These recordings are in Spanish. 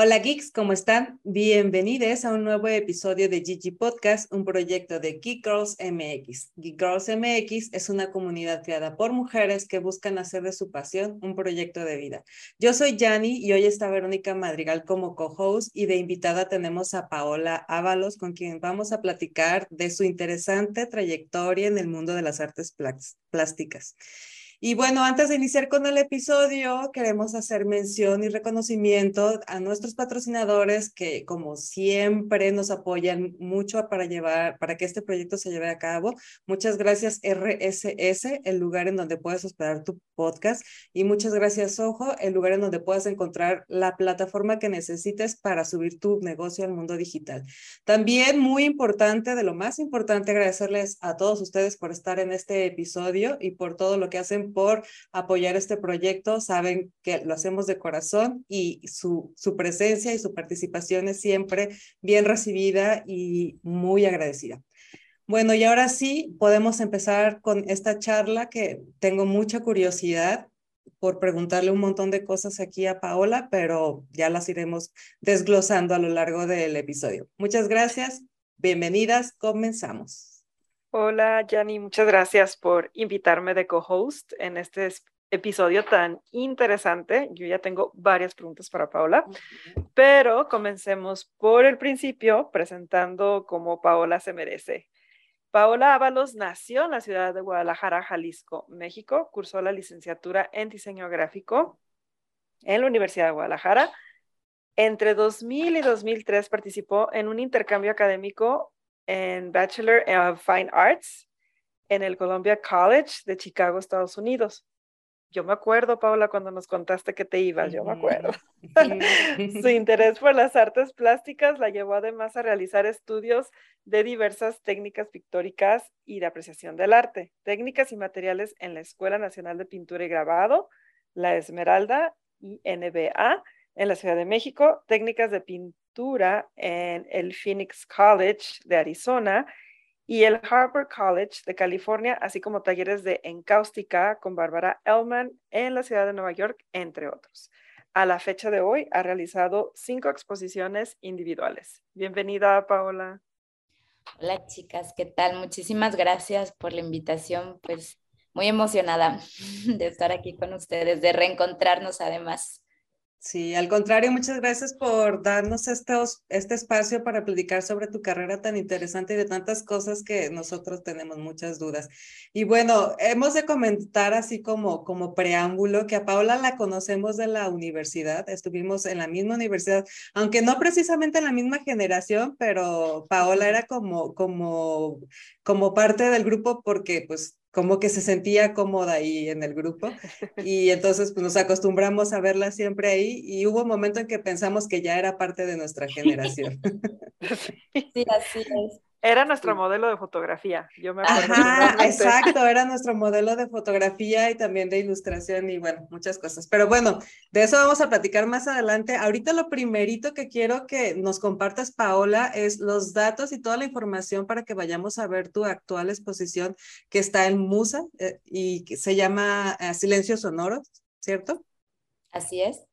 Hola geeks, ¿cómo están? Bienvenidos a un nuevo episodio de Gigi Podcast, un proyecto de Geek Girls MX. Geek Girls MX es una comunidad creada por mujeres que buscan hacer de su pasión un proyecto de vida. Yo soy Yanni y hoy está Verónica Madrigal como co-host y de invitada tenemos a Paola Ábalos con quien vamos a platicar de su interesante trayectoria en el mundo de las artes plásticas. Y bueno, antes de iniciar con el episodio, queremos hacer mención y reconocimiento a nuestros patrocinadores que, como siempre, nos apoyan mucho para llevar, para que este proyecto se lleve a cabo. Muchas gracias RSS, el lugar en donde puedes hospedar tu podcast. Y muchas gracias Ojo, el lugar en donde puedas encontrar la plataforma que necesites para subir tu negocio al mundo digital. También muy importante, de lo más importante, agradecerles a todos ustedes por estar en este episodio y por todo lo que hacen por apoyar este proyecto. Saben que lo hacemos de corazón y su, su presencia y su participación es siempre bien recibida y muy agradecida. Bueno, y ahora sí podemos empezar con esta charla que tengo mucha curiosidad por preguntarle un montón de cosas aquí a Paola, pero ya las iremos desglosando a lo largo del episodio. Muchas gracias, bienvenidas, comenzamos. Hola, Yanni, muchas gracias por invitarme de co-host en este episodio tan interesante. Yo ya tengo varias preguntas para Paola, pero comencemos por el principio presentando cómo Paola se merece. Paola Ábalos nació en la ciudad de Guadalajara, Jalisco, México. Cursó la licenciatura en diseño gráfico en la Universidad de Guadalajara. Entre 2000 y 2003 participó en un intercambio académico en Bachelor of Fine Arts en el Columbia College de Chicago, Estados Unidos. Yo me acuerdo, Paula, cuando nos contaste que te ibas, yo me acuerdo. Su interés por las artes plásticas la llevó además a realizar estudios de diversas técnicas pictóricas y de apreciación del arte, técnicas y materiales en la Escuela Nacional de Pintura y Grabado, la Esmeralda y NBA en la Ciudad de México, técnicas de pintura en el Phoenix College de Arizona y el Harvard College de California, así como talleres de encáustica con Bárbara Ellman en la ciudad de Nueva York, entre otros. A la fecha de hoy ha realizado cinco exposiciones individuales. Bienvenida, Paola. Hola, chicas, ¿qué tal? Muchísimas gracias por la invitación. Pues muy emocionada de estar aquí con ustedes, de reencontrarnos además. Sí, al contrario, muchas gracias por darnos estos, este espacio para platicar sobre tu carrera tan interesante y de tantas cosas que nosotros tenemos muchas dudas. Y bueno, hemos de comentar así como, como preámbulo que a Paola la conocemos de la universidad, estuvimos en la misma universidad, aunque no precisamente en la misma generación, pero Paola era como, como, como parte del grupo porque pues como que se sentía cómoda ahí en el grupo y entonces pues nos acostumbramos a verla siempre ahí y hubo un momento en que pensamos que ya era parte de nuestra generación. Sí, así es. Era nuestro modelo de fotografía, yo me acuerdo. Ajá, exacto, era nuestro modelo de fotografía y también de ilustración y bueno, muchas cosas. Pero bueno, de eso vamos a platicar más adelante. Ahorita lo primerito que quiero que nos compartas, Paola, es los datos y toda la información para que vayamos a ver tu actual exposición que está en Musa eh, y que se llama eh, Silencio Sonoro, ¿cierto? Así es.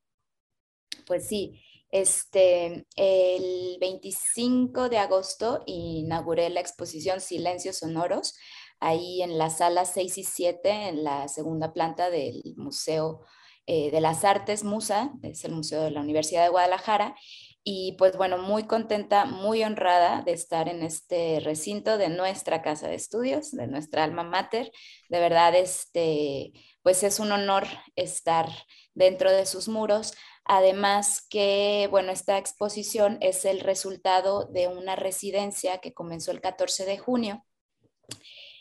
Pues sí, este, el 25 de agosto inauguré la exposición Silencios Sonoros, ahí en las salas 6 y 7, en la segunda planta del Museo eh, de las Artes Musa, es el Museo de la Universidad de Guadalajara. Y pues bueno, muy contenta, muy honrada de estar en este recinto de nuestra casa de estudios, de nuestra alma mater. De verdad, este, pues es un honor estar dentro de sus muros. Además que, bueno, esta exposición es el resultado de una residencia que comenzó el 14 de junio,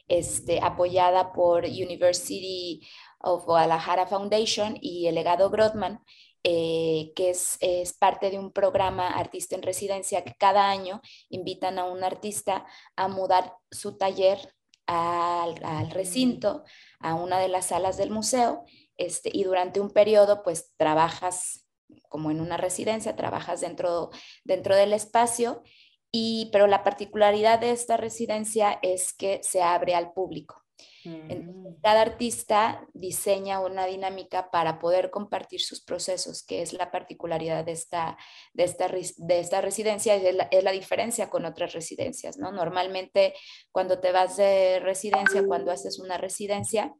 este, apoyada por University of Guadalajara Foundation y el legado Grodman, eh, que es, parte de un programa Artista en Residencia que cada año invitan a un artista a mudar su taller al, al recinto, a una de las salas del museo, este, y durante un periodo pues trabajas como en una residencia, trabajas dentro, dentro del espacio, y, pero la particularidad de esta residencia es que se abre al público. Mm. cada artista diseña una dinámica para poder compartir sus procesos, que es la particularidad de esta, de esta, de esta residencia, es la, es la diferencia con otras residencias, ¿no? Normalmente cuando te vas de residencia, cuando haces una residencia,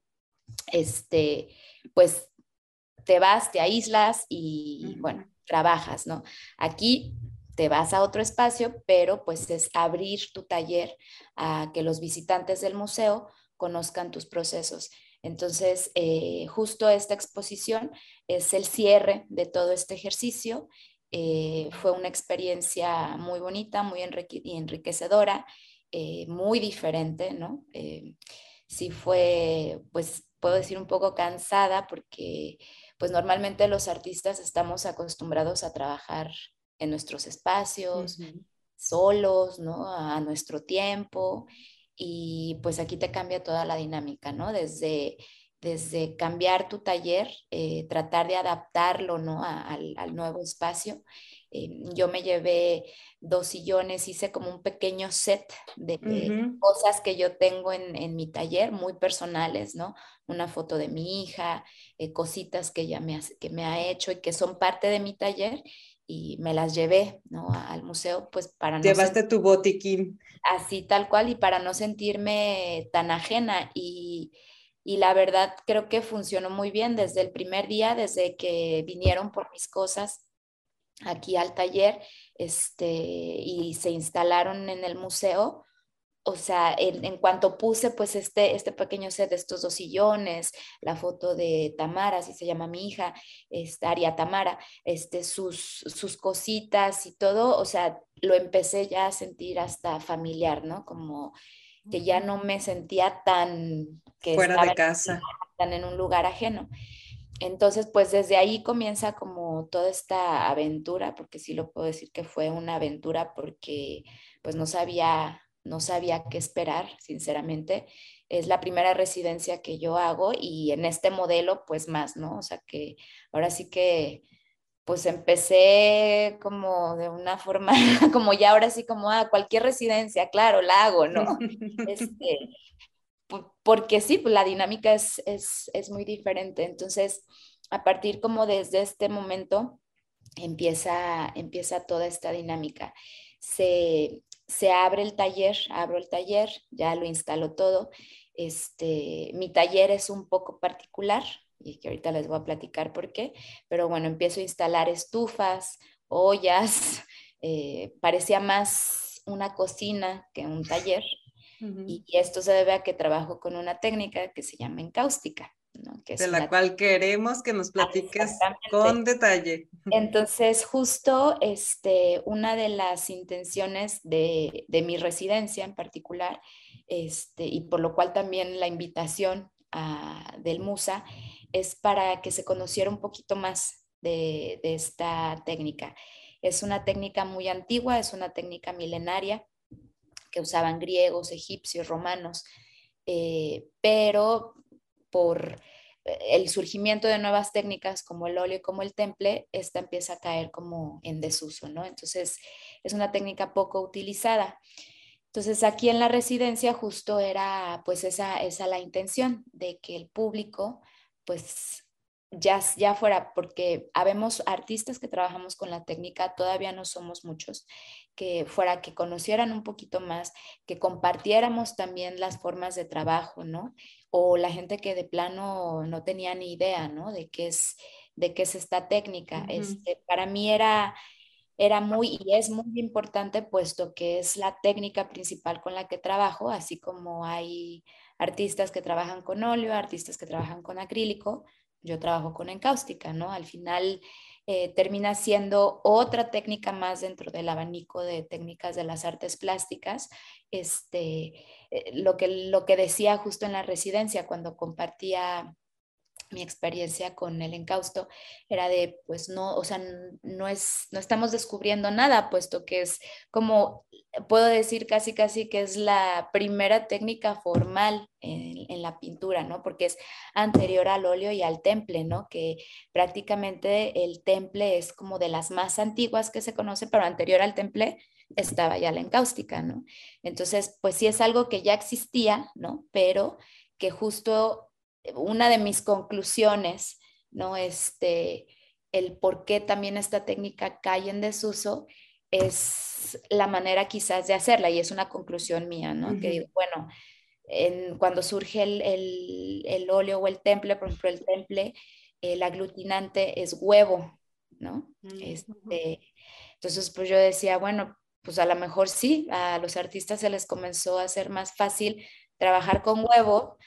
este, pues te vas, te aíslas y, bueno, trabajas, ¿no? Aquí te vas a otro espacio, pero pues es abrir tu taller a que los visitantes del museo conozcan tus procesos. Entonces, eh, justo esta exposición es el cierre de todo este ejercicio. Eh, fue una experiencia muy bonita, muy enriquecedora, eh, muy diferente, ¿no? sí fue, pues, puedo decir un poco cansada porque, pues, normalmente los artistas estamos acostumbrados a trabajar en nuestros espacios, solos, ¿no? A nuestro tiempo y pues aquí te cambia toda la dinámica, ¿no? Desde, desde cambiar tu taller, eh, tratar de adaptarlo, ¿no? al, nuevo espacio. Eh, yo me llevé dos sillones, hice como un pequeño set de cosas que yo tengo en, mi taller, muy personales, ¿no? Una foto de mi hija, eh, cositas que ella me, que me ha hecho y que son parte de mi taller y me las llevé ¿no? al museo, pues para no... Llevaste tu botiquín. Así tal cual y para no sentirme tan ajena y, y, la verdad creo que funcionó muy bien desde el primer día, desde que vinieron por mis cosas aquí al taller este, y se instalaron en el museo o sea, en, cuanto puse pues este, este pequeño set de estos dos sillones, la foto de Tamara, así se llama mi hija, esta Aria Tamara, este, sus, sus cositas y todo, o sea, lo empecé ya a sentir hasta familiar, ¿no? Como que ya no me sentía tan... Que Fuera de casa. Tan en un lugar ajeno. Entonces, pues desde ahí comienza como toda esta aventura, porque sí lo puedo decir que fue una aventura porque pues no sabía no sabía qué esperar, sinceramente. Es la primera residencia que yo hago y en este modelo, pues más, ¿no? O sea que ahora sí que, pues empecé como de una forma, como ya ahora sí, como ah, cualquier residencia, claro, la hago, ¿no? Este, porque sí, pues la dinámica es, es, es muy diferente. Entonces, a partir como desde este momento, empieza, empieza toda esta dinámica. Se, se abre el taller, abro el taller, ya lo instalo todo. Este, mi taller es un poco particular y que ahorita les voy a platicar por qué, pero bueno, empiezo a instalar estufas, ollas, eh, parecía más una cocina que un taller. y, esto se debe a que trabajo con una técnica que se llama encáustica de la cual queremos que nos platiques con detalle. Entonces, justo este, una de las intenciones de, mi residencia en particular, este, y por lo cual también la invitación del MUSA, es para que se conociera un poquito más de, esta técnica. Es una técnica muy antigua, es una técnica milenaria que usaban griegos, egipcios, romanos, eh, pero por eh, el surgimiento de nuevas técnicas como el óleo, como el temple, esta empieza a caer como en desuso, ¿no? Entonces, es una técnica poco utilizada. Entonces, aquí en la residencia justo era pues esa, esa la intención de que el público pues ya, ya fuera, porque habemos artistas que trabajamos con la técnica, todavía no somos muchos, que fuera que conocieran un poquito más, que compartiéramos también las formas de trabajo, ¿no? O la gente que de plano no tenía ni idea, ¿no? De qué es, de qué es esta técnica. este, para mí era, era muy y es muy importante puesto que es la técnica principal con la que trabajo, así como hay artistas que trabajan con óleo, artistas que trabajan con acrílico, yo trabajo con encáustica, ¿no? Al final eh, termina siendo otra técnica más dentro del abanico de técnicas de las artes plásticas. Este, eh, lo, que, lo que decía justo en la residencia cuando compartía mi experiencia con el encausto era de, pues no, o sea, no, es, no estamos descubriendo nada, puesto que es como, puedo decir casi, casi que es la primera técnica formal en, en la pintura, ¿no? Porque es anterior al óleo y al temple, ¿no? Que prácticamente el temple es como de las más antiguas que se conoce, pero anterior al temple estaba ya la encáustica, ¿no? Entonces, pues sí es algo que ya existía, ¿no? Pero que justo una de mis conclusiones, ¿no? Este, el por qué también esta técnica cae en desuso es la manera quizás de hacerla y es una conclusión mía, ¿no? Que digo, bueno, cuando surge el, óleo o el temple, por ejemplo, el temple, el aglutinante es huevo, ¿no? Mm, este, entonces, pues yo decía, bueno, pues a lo mejor sí, a los artistas se les comenzó a hacer más fácil trabajar con huevo,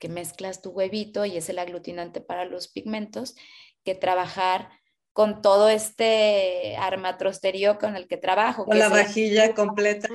que mezclas tu huevito y es el aglutinante para los pigmentos, que trabajar con todo este armatrosterio con el que trabajo. Con la vajilla completa.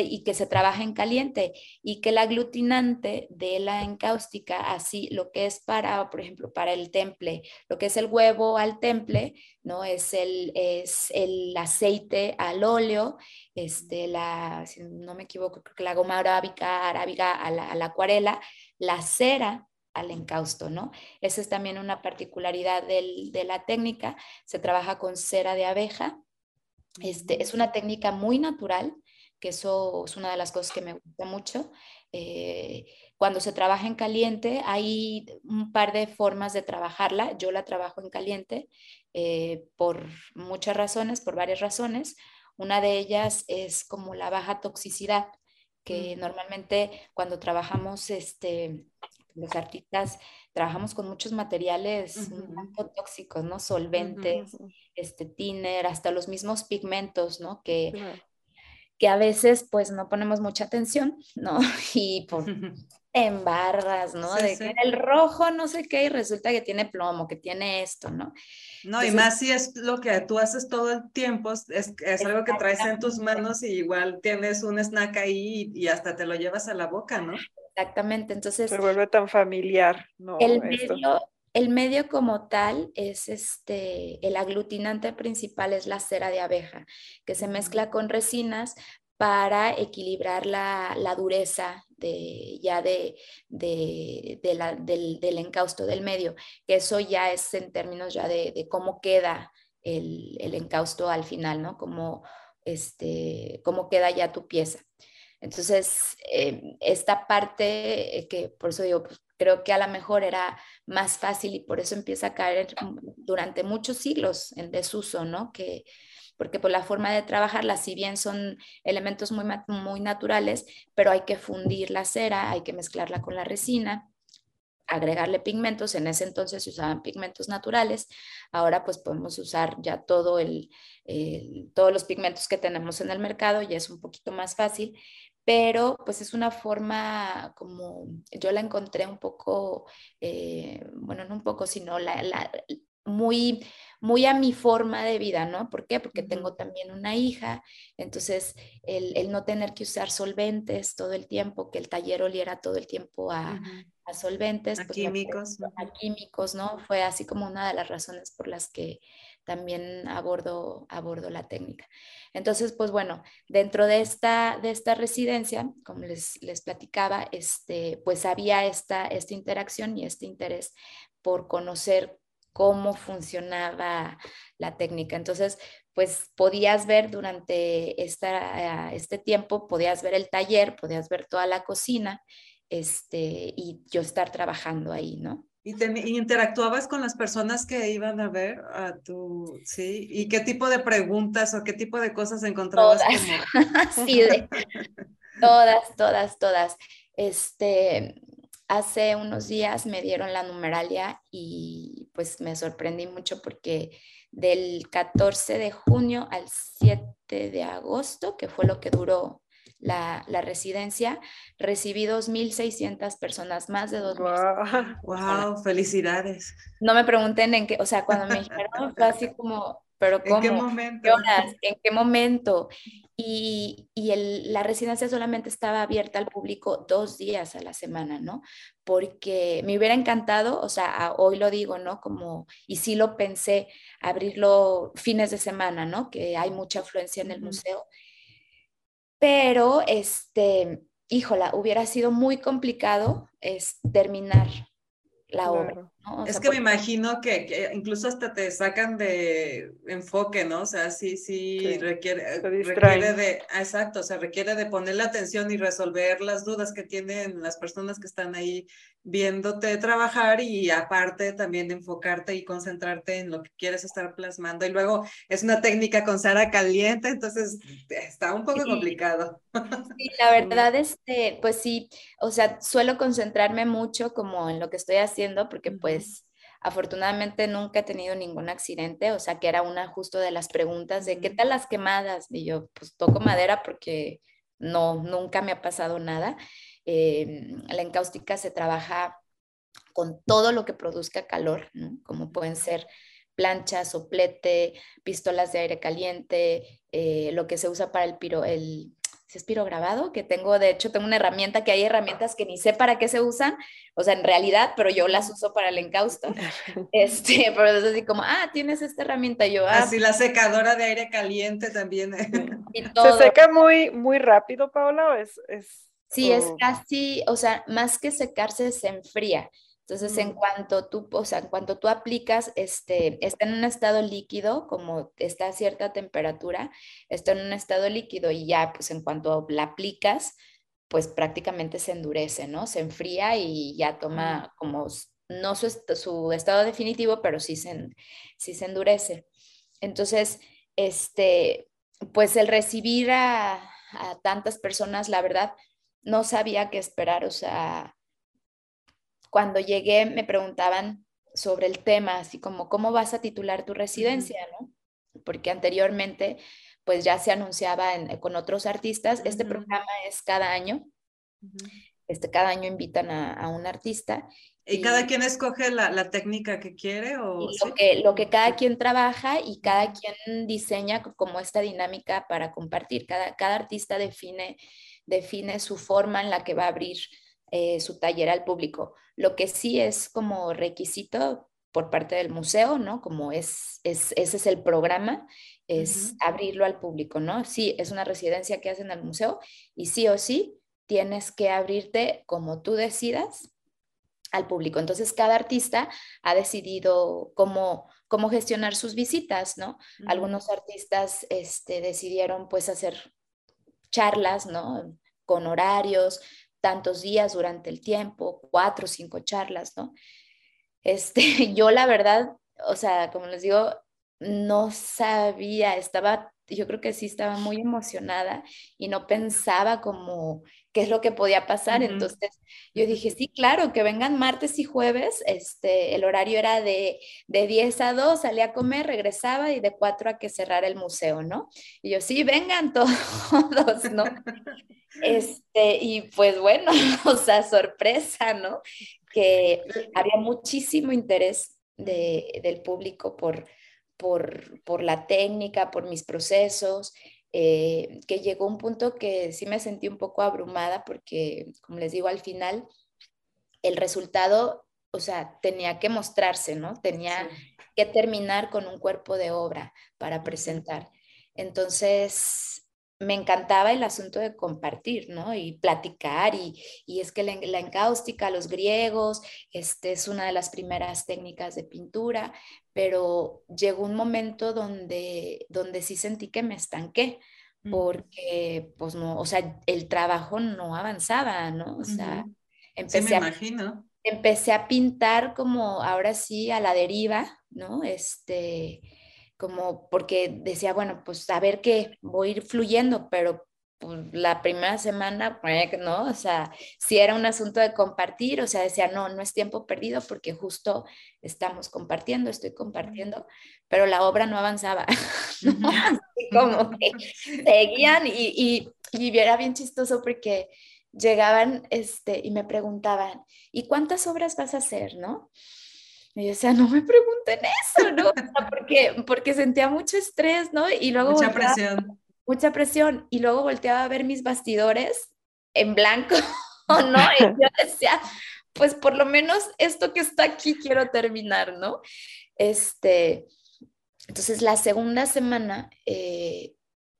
y que se trabaja en caliente y que el aglutinante de la encáustica, así lo que es para, por ejemplo, para el temple, lo que es el huevo al temple, ¿no? Es el, es el aceite al óleo, este, la, si no me equivoco, creo que la goma arábica, arábiga a la, a la acuarela, la cera al encausto, ¿no? Esa es también una particularidad de la técnica. Se trabaja con cera de abeja. Este, es una técnica muy natural, que eso es una de las cosas que me gusta mucho. Eh, cuando se trabaja en caliente, hay un par de formas de trabajarla. Yo la trabajo en caliente eh, por muchas razones, por varias razones. Una de ellas es como la baja toxicidad, que normalmente cuando trabajamos este, los artistas trabajamos con muchos materiales tóxicos, ¿no? Solventes, este thinner, hasta los mismos pigmentos, ¿no? Que, que a veces pues no ponemos mucha atención, ¿no? Y por en barras, ¿no? de que el rojo no sé qué y resulta que tiene plomo, que tiene esto, ¿no? No, y más si es lo que tú haces todo el tiempo, es, es algo que traes en tus manos y igual tienes un snack ahí y, hasta te lo llevas a la boca, ¿no? Exactamente, entonces... Se vuelve tan familiar, ¿no? El medio, el medio como tal es este, el aglutinante principal es la cera de abeja, que se mezcla con resinas para equilibrar la, dureza de, ya de, de, la, del, del, encausto del medio, que eso ya es en términos ya de, cómo queda el, el, encausto al final, ¿no? Cómo, este, cómo queda ya tu pieza. Entonces, eh, esta parte eh, que por eso digo, pues, creo que a lo mejor era más fácil y por eso empieza a caer durante muchos siglos en desuso, ¿no? Que, porque por la forma de trabajarla, si bien son elementos muy, muy naturales, pero hay que fundir la cera, hay que mezclarla con la resina, agregarle pigmentos, en ese entonces se usaban pigmentos naturales, ahora pues podemos usar ya todo el, todos los pigmentos que tenemos en el mercado, ya es un poquito más fácil, pero pues es una forma como yo la encontré un poco, eh, bueno, no un poco, sino la, la, muy, muy a mi forma de vida, ¿no? ¿Por qué? Porque tengo también una hija, entonces el, no tener que usar solventes todo el tiempo, que el taller oliera todo el tiempo a, solventes. A pues, químicos. A químicos, ¿no? Fue así como una de las razones por las que también abordo, abordo la técnica. Entonces, pues bueno, dentro de esta, de esta residencia, como les, les platicaba, este, pues había esta, esta interacción y este interés por conocer cómo funcionaba la técnica. Entonces, pues podías ver durante esta, este tiempo, podías ver el taller, podías ver toda la cocina este, y yo estar trabajando ahí, ¿no? ¿Y, interactuabas con las personas que iban a ver a tu, sí? ¿Y qué tipo de preguntas o qué tipo de cosas encontrabas? Todas, sí, todas, todas, todas. Este, hace unos días me dieron la numeralia y pues me sorprendí mucho porque del 14 de junio al 7 de agosto, que fue lo que duró la, residencia, recibí 2.600 personas, más de 2.000. Wow, wow, felicidades. No me pregunten en qué, o sea, cuando me dijeron, fue así como, pero ¿cómo? ¿En qué momento? ¿En qué momento? Y, la residencia solamente estaba abierta al público dos días a la semana, ¿no? Porque me hubiera encantado, o sea, hoy lo digo, ¿no? Como, y sí lo pensé, abrirlo fines de semana, ¿no? Que hay mucha afluencia en el museo. Pero, este, híjola, hubiera sido muy complicado es, terminar la obra, es que me imagino que, incluso hasta te sacan de enfoque, ¿no? O sea, sí, sí, requiere, requiere de, exacto, o sea, requiere de poner la atención y resolver las dudas que tienen las personas que están ahí viéndote trabajar y aparte también enfocarte y concentrarte en lo que quieres estar plasmando. Y luego es una técnica con Sara caliente, entonces está un poco complicado. Sí, la verdad, este, pues sí, o sea, suelo concentrarme mucho como en lo que estoy haciendo porque pues afortunadamente nunca he tenido ningún accidente, o sea, que era una justo de las preguntas de ¿qué tal las quemadas? Y yo pues toco madera porque no, nunca me ha pasado nada. Em, la encáustica se trabaja con todo lo que produzca calor, como pueden ser planchas, soplete, pistolas de aire caliente, eh, lo que se usa para el piro, el es pirograbado, que tengo, de hecho, tengo una herramienta que hay herramientas que ni sé para qué se usan, o sea, en realidad, pero yo las uso para el encausto. Este, pero es así como, ah, tienes esta herramienta, yo, ah. Así la secadora de aire caliente también. ¿Se seca muy, muy rápido, Paola, o es, es Sí, es casi, o sea, más que secarse, se enfría. Entonces, en cuanto tú, o sea, en cuanto tú aplicas, este, está en un estado líquido, como está a cierta temperatura, está en un estado líquido y ya, pues en cuanto la aplicas, pues prácticamente se endurece, ¿no? Se enfría y ya toma como, no su, su estado definitivo, pero sí se, sí se endurece. Entonces, este, pues el recibir a, a tantas personas, la verdad, no sabía qué esperar, o sea, cuando llegué me preguntaban sobre el tema, así como, ¿cómo vas a titular tu residencia? ¿no? Porque anteriormente, pues ya se anunciaba con otros artistas, este programa es cada año, este, cada año invitan a, un artista. ¿Y, cada quien escoge la, técnica que quiere? O, lo, que, lo que cada quien trabaja y cada quien diseña como esta dinámica para compartir. Cada, cada artista define define su forma en la que va a abrir eh, su taller al público. Lo que sí es como requisito por parte del museo, ¿no? Como es, ese es el programa, es abrirlo al público, ¿no? Sí, es una residencia que hacen al museo y sí o sí tienes que abrirte como tú decidas al público. Entonces, cada artista ha decidido cómo, cómo gestionar sus visitas, ¿no? Algunos artistas este, decidieron pues hacer charlas, ¿no? Con horarios, tantos días durante el tiempo, cuatro o cinco charlas, ¿no? Este, yo la verdad, o sea, como les digo, no sabía, estaba, yo creo que sí estaba muy emocionada y no pensaba como qué es lo que podía pasar. Entonces yo dije, sí, claro, que vengan martes y jueves. Este, el horario era de, de 10 a 2, salía a comer, regresaba y de 4 a que cerrara el museo, ¿no? Y yo, sí, vengan todos, ¿no? Este, y pues bueno, o sea, sorpresa, ¿no? Que había muchísimo interés de, del público por, por, por la técnica, por mis procesos. Eh, que llegó un punto que sí me sentí un poco abrumada porque, como les digo, al final el resultado, o sea, tenía que mostrarse, ¿no? Tenía que terminar con un cuerpo de obra para presentar. Entonces, me encantaba el asunto de compartir, ¿no? Y platicar, y, es que la, la, encáustica, los griegos, este es una de las primeras técnicas de pintura, pero llegó un momento donde, donde sí sentí que me estanqué, porque, pues no, o sea, el trabajo no avanzaba, ¿no? O sea, empecé, A, empecé a pintar como ahora sí a la deriva, ¿no? Este, como porque decía, bueno, pues a ver qué, voy a ir fluyendo, pero pues, la primera semana, pues, ¿no? O sea, si era un asunto de compartir, o sea, decía, no, no es tiempo perdido porque justo estamos compartiendo, estoy compartiendo, pero la obra no avanzaba, como que seguían y, y, era bien chistoso porque llegaban este, y me preguntaban, ¿y cuántas obras vas a hacer, no? Y yo decía, no me pregunten eso, ¿no? porque, porque sentía mucho estrés, ¿no? Y luego... Mucha presión. Mucha presión. Y luego volteaba a ver mis bastidores en blanco, ¿no? Y yo decía, pues por lo menos esto que está aquí quiero terminar, ¿no? Este, entonces la segunda semana eh,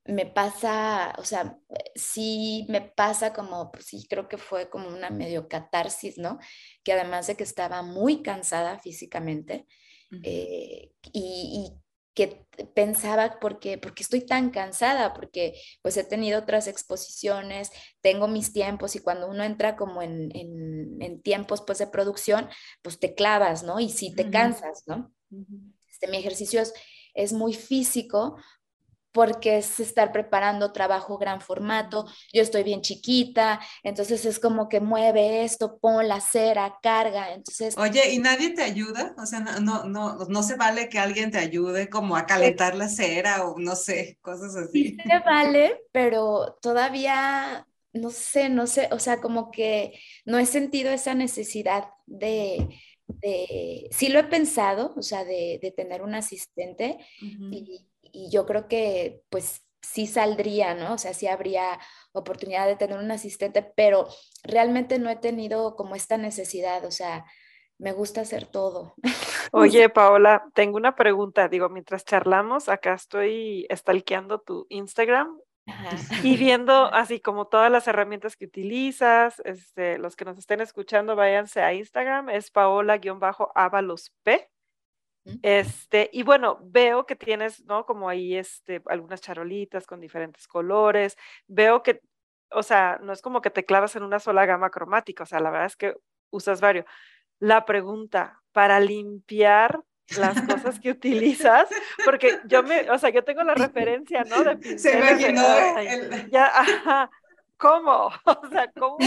me pasa, o sea, sí me pasa como, pues sí, creo que fue como una medio catarsis, ¿no? Que además de que estaba muy cansada físicamente eh, y, que pensaba, porque, porque estoy tan cansada? Porque pues he tenido otras exposiciones, tengo mis tiempos y cuando uno entra como en, en, tiempos pues de producción, pues te clavas, ¿no? Y sí te cansas, ¿no? Este, mi ejercicio es, es muy físico porque es estar preparando trabajo gran formato, yo estoy bien chiquita, entonces es como que mueve esto, pon la cera, carga, entonces... Oye, ¿y nadie te ayuda? O sea, no, no, no, se vale que alguien te ayude como a calentar la cera o no sé, cosas así. Sí se vale, pero todavía, no sé, no sé, o sea, como que no he sentido esa necesidad de... de sí lo he pensado, o sea, de, de tener un asistente y y yo creo que pues sí saldría, ¿no? O sea, sí habría oportunidad de tener un asistente, pero realmente no he tenido como esta necesidad, o sea, me gusta hacer todo. Oye, Paola, tengo una pregunta. Digo, mientras charlamos, acá estoy stalkeando tu Instagram y viendo así como todas las herramientas que utilizas. Este, los que nos estén escuchando, váyanse a Instagram, es paola-avalos P. Este, y bueno, veo que tienes, ¿no? Como ahí, este, algunas charolitas con diferentes colores. Veo que, o sea, no es como que te clavas en una sola gama cromática, o sea, la verdad es que usas varios. La pregunta, para limpiar las cosas que utilizas, porque yo me, o sea, yo tengo la referencia, ¿no? De Se imaginó ya, ¿cómo? O sea, ¿cómo?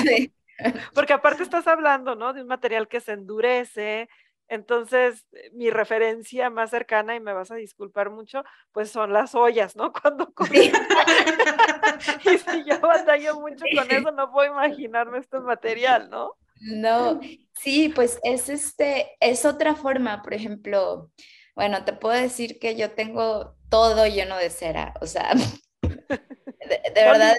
Porque aparte estás hablando, ¿no? De un material que se endurece, entonces, eh, mi referencia más cercana, y me vas a disculpar mucho, pues son las ollas, ¿no? Cuando sí. y si yo batallo mucho con eso, no puedo imaginarme este material, ¿no? No, sí, pues es este, es otra forma, por ejemplo, bueno, te puedo decir que yo tengo todo lleno de cera, o sea, de, verdad,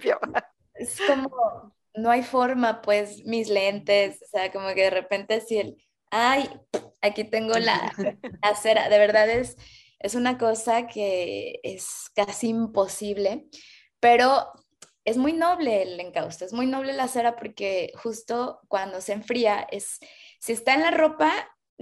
es como, no hay forma, pues, mis lentes, o sea, como que de repente si el ay, aquí tengo la, cera. De verdad es, es una cosa que es casi imposible, pero es muy noble el encausto, es muy noble la cera porque justo cuando se enfría, es, si está en la ropa,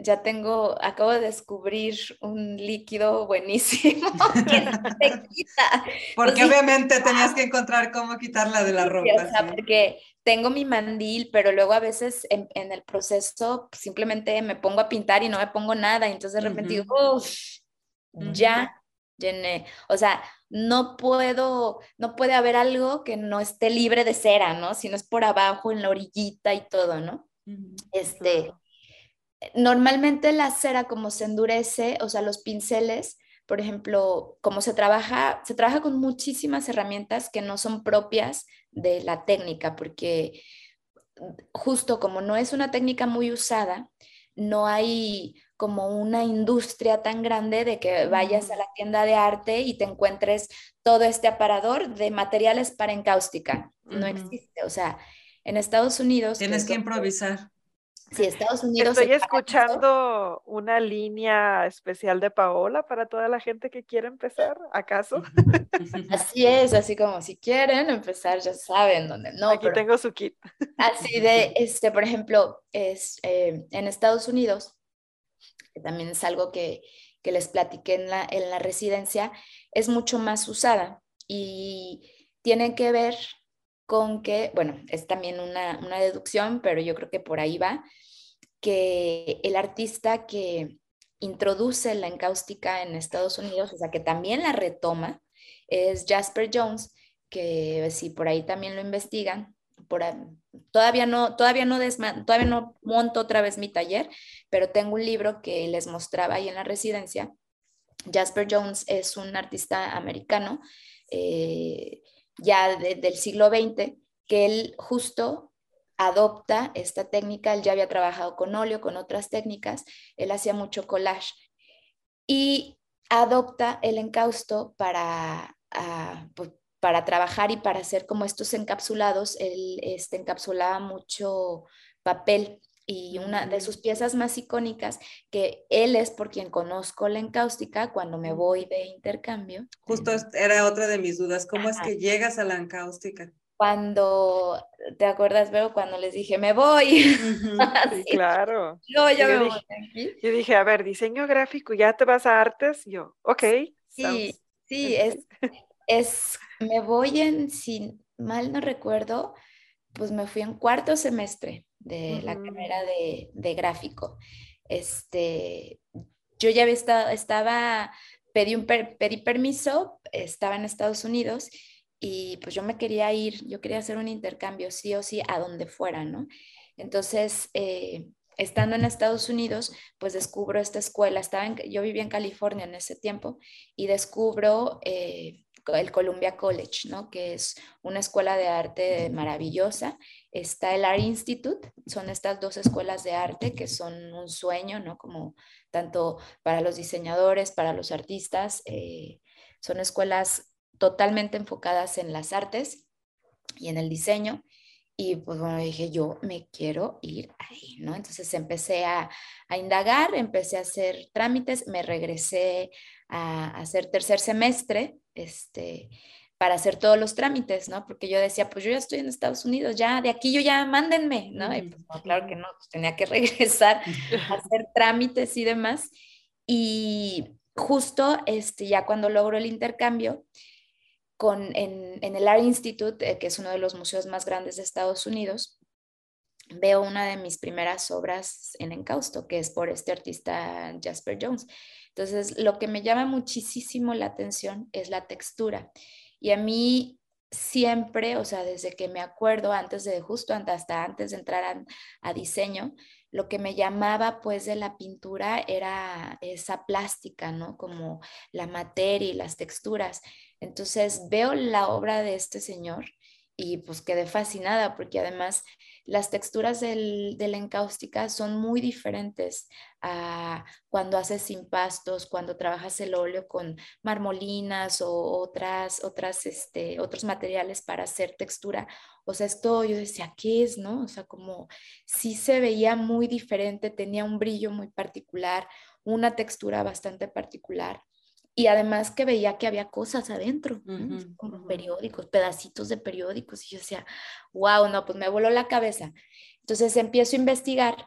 ya tengo, acabo de descubrir un líquido buenísimo que se quita. Porque obviamente tenías que encontrar cómo quitarla de la ropa. o sea, porque tengo mi mandil, pero luego a veces en, el proceso simplemente me pongo a pintar y no me pongo nada, y entonces de repente digo, uff, ya llené. O sea, no puedo, no puede haber algo que no esté libre de cera, ¿no? Si no es por abajo, en la orillita y todo, ¿no? Este, normalmente la cera como se endurece, o sea, los pinceles, por ejemplo, como se trabaja, se trabaja con muchísimas herramientas que no son propias de la técnica, porque justo como no es una técnica muy usada, no hay como una industria tan grande de que vayas a la tienda de arte y te encuentres todo este aparador de materiales para encáustica. No existe. O sea, en Estados Unidos... Tienes que improvisar. Estados Unidos. Estoy escuchando una línea especial de Paola para toda la gente que quiere empezar, ¿acaso? Así es, así como si quieren empezar, ya saben dónde. No, Aquí tengo su kit. Así de, este, por ejemplo, es eh, en Estados Unidos, que también es algo que, que les platiqué en la, en la residencia, es mucho más usada y tiene que ver con que, bueno, es también una, una, deducción, pero yo creo que por ahí va, que el artista que introduce la encáustica en Estados Unidos, o sea, que también la retoma, es Jasper Jones, que si por ahí también lo investigan, por todavía no, todavía no, todavía no monto otra vez mi taller, pero tengo un libro que les mostraba ahí en la residencia. Jasper Jones es un artista americano eh, ya del siglo XX, que él justo adopta esta técnica, él ya había trabajado con óleo, con otras técnicas, él hacía mucho collage. Y adopta el encausto para, ah, pues, para trabajar y para hacer como estos encapsulados, él este, encapsulaba mucho papel y una de sus piezas más icónicas, que él es por quien conozco la encáustica cuando me voy de intercambio. Justo era otra de mis dudas, ¿cómo es que llegas a la encáustica? Cuando, ¿te acuerdas, Veo? Cuando les dije, me voy. sí, claro. Yo ya me dije, voy Yo dije, a ver, diseño gráfico, ¿ya te vas a artes? Yo, ok. Sí, sí, es, es, me voy en, si mal no recuerdo, pues me fui en cuarto semestre de la carrera de, de, gráfico. Este, yo ya había estado, estaba, pedí, un pedí permiso, estaba en Estados Unidos y pues yo me quería ir, yo quería hacer un intercambio sí o sí a donde fuera, ¿no? Entonces, eh, estando en Estados Unidos, pues descubro esta escuela, estaba en, yo vivía en California en ese tiempo y descubro eh, el Columbia College, ¿no? Que es una escuela de arte maravillosa. Está el Art Institute, son estas dos escuelas de arte que son un sueño, ¿no? Como tanto para los diseñadores, para los artistas. Eh, son escuelas totalmente enfocadas en las artes y en el diseño. Y pues bueno, dije, yo me quiero ir ahí, ¿no? Entonces empecé a, a indagar, empecé a hacer trámites, me regresé a, hacer tercer semestre, este, para hacer todos los trámites, ¿no? Porque yo decía, pues yo ya estoy en Estados Unidos, ya de aquí yo ya mándenme, ¿no? Y pues claro que no, pues tenía que regresar a hacer trámites y demás. Y justo este, ya cuando logro el intercambio, con, en, en el Art Institute, eh, que es uno de los museos más grandes de Estados Unidos, veo una de mis primeras obras en encausto, que es por este artista Jasper Jones. Entonces, lo que me llama muchísimo la atención es la textura. Y a mí siempre, o sea, desde que me acuerdo, antes de, justo hasta antes de entrar a, a diseño, lo que me llamaba pues de la pintura era esa plástica, ¿no? Como la materia y las texturas. Entonces veo la obra de este señor y pues quedé fascinada porque además las texturas del, de la encáustica son muy diferentes a cuando haces impastos, cuando trabajas el óleo con marmolinas o otras, otras, este, otros materiales para hacer textura. O sea, esto yo decía, ¿qué es, no? O sea, como sí se veía muy diferente, tenía un brillo muy particular, una textura bastante particular y además que veía que había cosas adentro, como periódicos, pedacitos de periódicos, y yo decía, wow, no, pues me voló la cabeza. Entonces empiezo a investigar,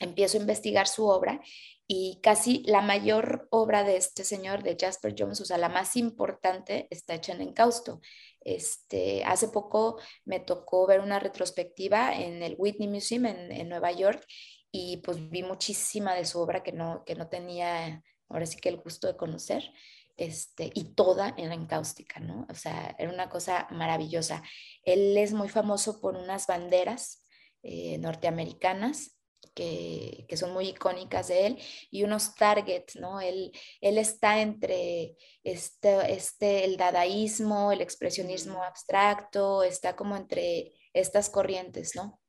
empiezo a investigar su obra y casi la mayor obra de este señor, de Jasper Jones, o sea, la más importante, está hecha en encausto. Este, hace poco me tocó ver una retrospectiva en el Whitney Museum en, en Nueva York y pues vi muchísima de su obra que no, que no tenía ahora sí que el gusto de conocer, este, y toda en la encáustica, ¿no? O sea, era una cosa maravillosa. Él es muy famoso por unas banderas eh, norteamericanas que, que, son muy icónicas de él y unos targets, ¿no? Él, él está entre este, este, el dadaísmo, el expresionismo mm. abstracto, está como entre estas corrientes, ¿no?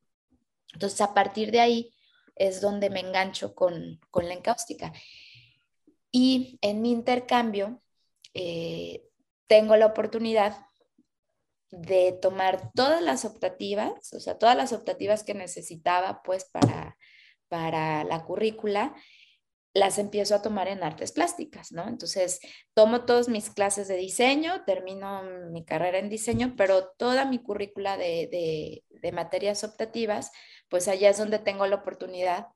Entonces, a partir de ahí es donde me engancho con, con la encáustica. Y en mi intercambio eh, tengo la oportunidad de tomar todas las optativas, o sea, todas las optativas que necesitaba pues para, para la currícula, las empiezo a tomar en artes plásticas, ¿no? Entonces, tomo todas mis clases de diseño, termino mi carrera en diseño, pero toda mi currícula de, de, de materias optativas, pues allá es donde tengo la oportunidad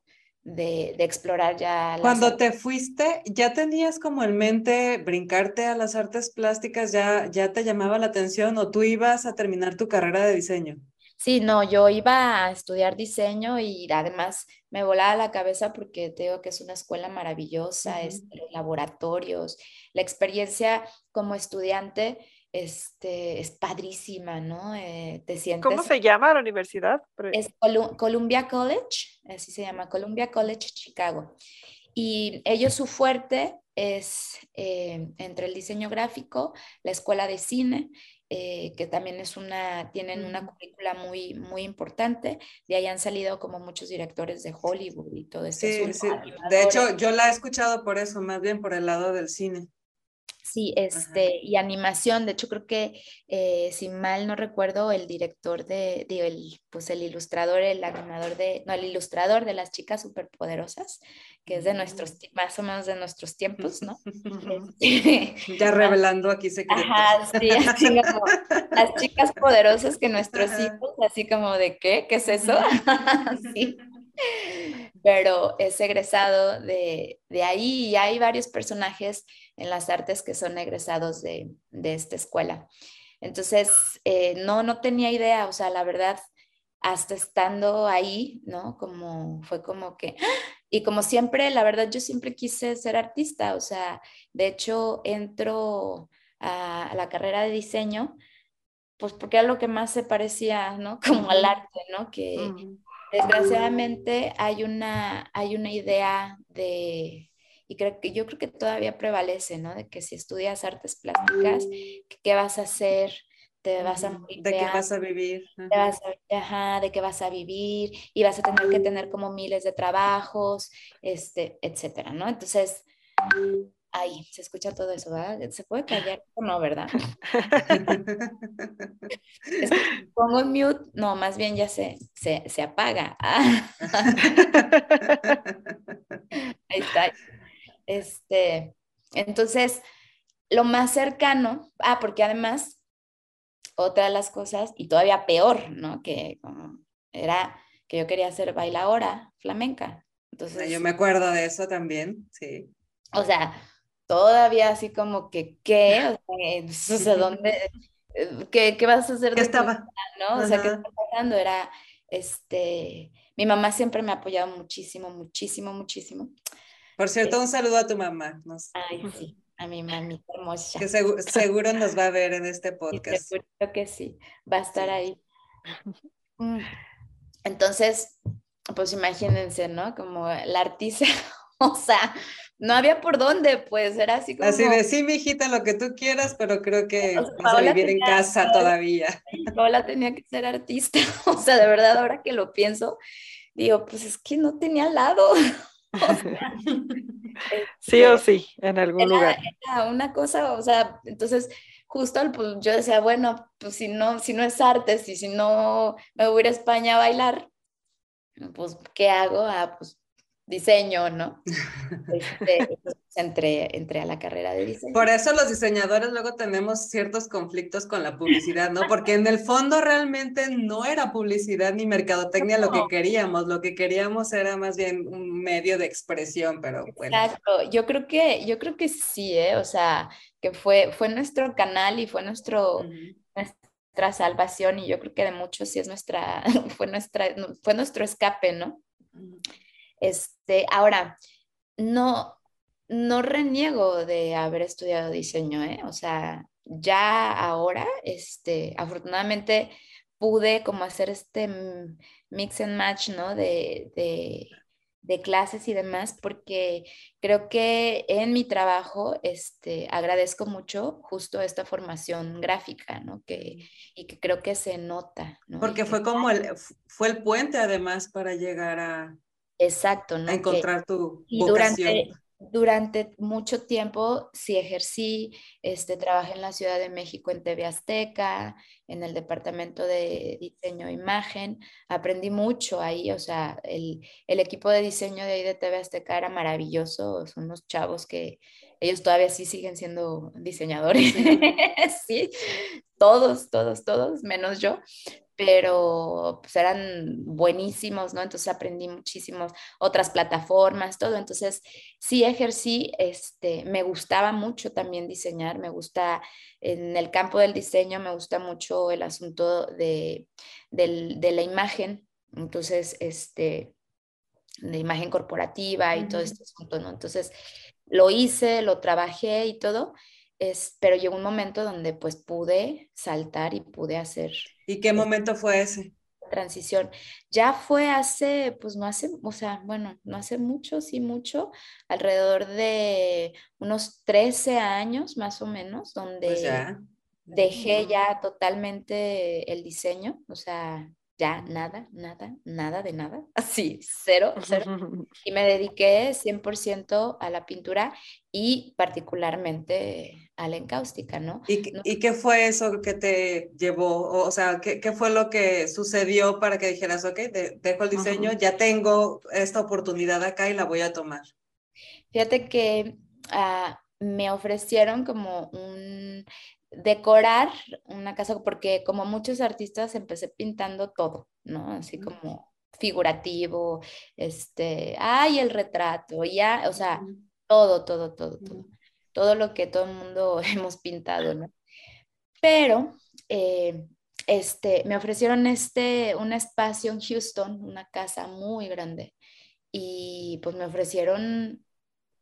de, explorar ya. Cuando te fuiste, ¿ya tenías como en mente brincarte a las artes plásticas? ¿Ya, ¿Ya te llamaba la atención o tú ibas a terminar tu carrera de diseño? Sí, no, yo iba a estudiar diseño y además me volaba la cabeza porque te digo que es una escuela maravillosa, es, laboratorios, la experiencia como estudiante este, es padrísima, ¿no? Eh, te sientes... ¿Cómo se llama la universidad? Es Columbia College, así se llama, Columbia College Chicago. Y ellos su fuerte es eh, entre el diseño gráfico, la escuela de cine, eh, que también es una, tienen una currícula muy, muy importante. De ahí han salido como muchos directores de Hollywood y todo eso. Sí, sí. De hecho, yo la he escuchado por eso, más bien por el lado del cine. Sí, este, y animación, de hecho creo que, eh, si mal no recuerdo, el director de, el, pues el ilustrador, el animador de, no, el ilustrador de las chicas superpoderosas, que es de nuestros, mm. más o menos de nuestros tiempos, ¿no? Este, ya revelando aquí secretos. Ajá, sí, así como las chicas poderosas que nuestros hijos, así como de, ¿qué? ¿Qué es eso? sí pero es egresado de, de, ahí y hay varios personajes en las artes que son egresados de, de esta escuela. Entonces, eh, no, no tenía idea, o sea, la verdad, hasta estando ahí, ¿no? Como fue como que, y como siempre, la verdad, yo siempre quise ser artista, o sea, de hecho, entro a, la carrera de diseño, pues porque era lo que más se parecía, ¿no? Como al arte, ¿no? Que, Desgraciadamente hay una, hay una idea de, y creo que yo creo que todavía prevalece, ¿no? De que si estudias artes plásticas, ¿qué vas a hacer? Te vas a morir. De, qué vas a vivir. ajá, de qué vas a vivir y vas a tener que tener como miles de trabajos, este, etcétera, ¿no? Entonces, Ay, se escucha todo eso, ¿verdad? ¿Se puede callar o no, verdad? pongo en mute, no, más bien ya se, se, apaga. Ahí está. Este, entonces, lo más cercano, ah, porque además, otra de las cosas, y todavía peor, ¿no? Que era que yo quería hacer bailadora flamenca. Entonces, yo me acuerdo de eso también, sí. O sea, todavía así como que, ¿qué? O sea, ¿dónde? ¿Qué, ¿Qué, vas a hacer? ¿Qué estaba? ¿no? O sea, ¿qué está pasando? Era, este, mi mamá siempre me ha apoyado muchísimo, muchísimo, muchísimo. Por cierto, un saludo a tu mamá. Ay, sí, a mi mamita hermosa. Que seguro, nos va a ver en este podcast. seguro que sí, va a estar ahí. Mm. Entonces, pues imagínense, ¿no? Como la artista, o sea, no había por dónde, pues era así como... Así de, sí, mi hijita, lo que tú quieras, pero creo que vas a vivir en casa todavía. Paola tenía que ser artista, o sea, de verdad, ahora que lo pienso, digo, pues es que no tenía lado. sí o sí, en algún lugar. Era una cosa, o sea, entonces justo pues, yo decía, bueno, pues si no, si no es arte, si, si no me voy a ir a España a bailar, pues ¿qué hago? Ah, pues diseño, ¿no? Este, entré, entré, a la carrera de diseño. Por eso los diseñadores luego tenemos ciertos conflictos con la publicidad, ¿no? Porque en el fondo realmente no era publicidad ni mercadotecnia lo que queríamos, lo que queríamos era más bien un medio de expresión, pero bueno. Exacto, yo creo que, yo creo que sí, ¿eh? O sea, que fue, fue nuestro canal y fue nuestro... nuestra salvación y yo creo que de muchos sí es nuestra, fue nuestra, fue nuestro escape, ¿no? Este, ahora, no, no reniego de haber estudiado diseño, ¿eh? O sea, ya ahora, este, afortunadamente pude como hacer este mix and match, ¿no? De, de, de, clases y demás, porque creo que en mi trabajo este, agradezco mucho justo esta formación gráfica, ¿no? Que, y que creo que se nota, ¿no? Porque fue como el, fue el puente además para llegar a, Exacto, ¿no? A encontrar tu vocación. Durante, mucho tiempo sí ejercí, este, trabajé en la Ciudad de México en TV Azteca, en el departamento de diseño e imagen, aprendí mucho ahí, o sea, el, el equipo de diseño de ahí de TV Azteca era maravilloso, son unos chavos que ellos todavía sí siguen siendo diseñadores, sí, todos, todos, todos, menos yo, pero pues eran buenísimos, ¿no? Entonces aprendí muchísimos otras plataformas, todo. Entonces sí ejercí, este, me gustaba mucho también diseñar, me gusta en el campo del diseño, me gusta mucho el asunto de, de la imagen. Entonces, este, de imagen corporativa y todo este asunto, ¿no? Entonces lo hice, lo trabajé y todo, es, pero llegó un momento donde pues pude saltar y pude hacer. ¿Y qué momento fue ese? Transición. Ya fue hace, pues no hace, o sea, bueno, no hace mucho, sí mucho, alrededor de unos 13 años más o menos, donde pues dejé ya totalmente el diseño, o sea, ya nada, nada, nada de nada, así, cero, cero. Y me dediqué 100% a la pintura y particularmente a la encáustica, ¿no? ¿Y, qué fue eso que te llevó? O sea, ¿qué, qué fue lo que sucedió para que dijeras, ok, dejo el diseño, ya tengo esta oportunidad acá y la voy a tomar? Fíjate que ah, me ofrecieron como un decorar una casa, porque como muchos artistas empecé pintando todo, ¿no? Así como figurativo, este, ay, el retrato, ya, o sea, todo, todo, todo, todo, todo lo que todo el mundo hemos pintado, ¿no? Pero, eh, este, me ofrecieron este, un espacio en Houston, una casa muy grande, y pues me ofrecieron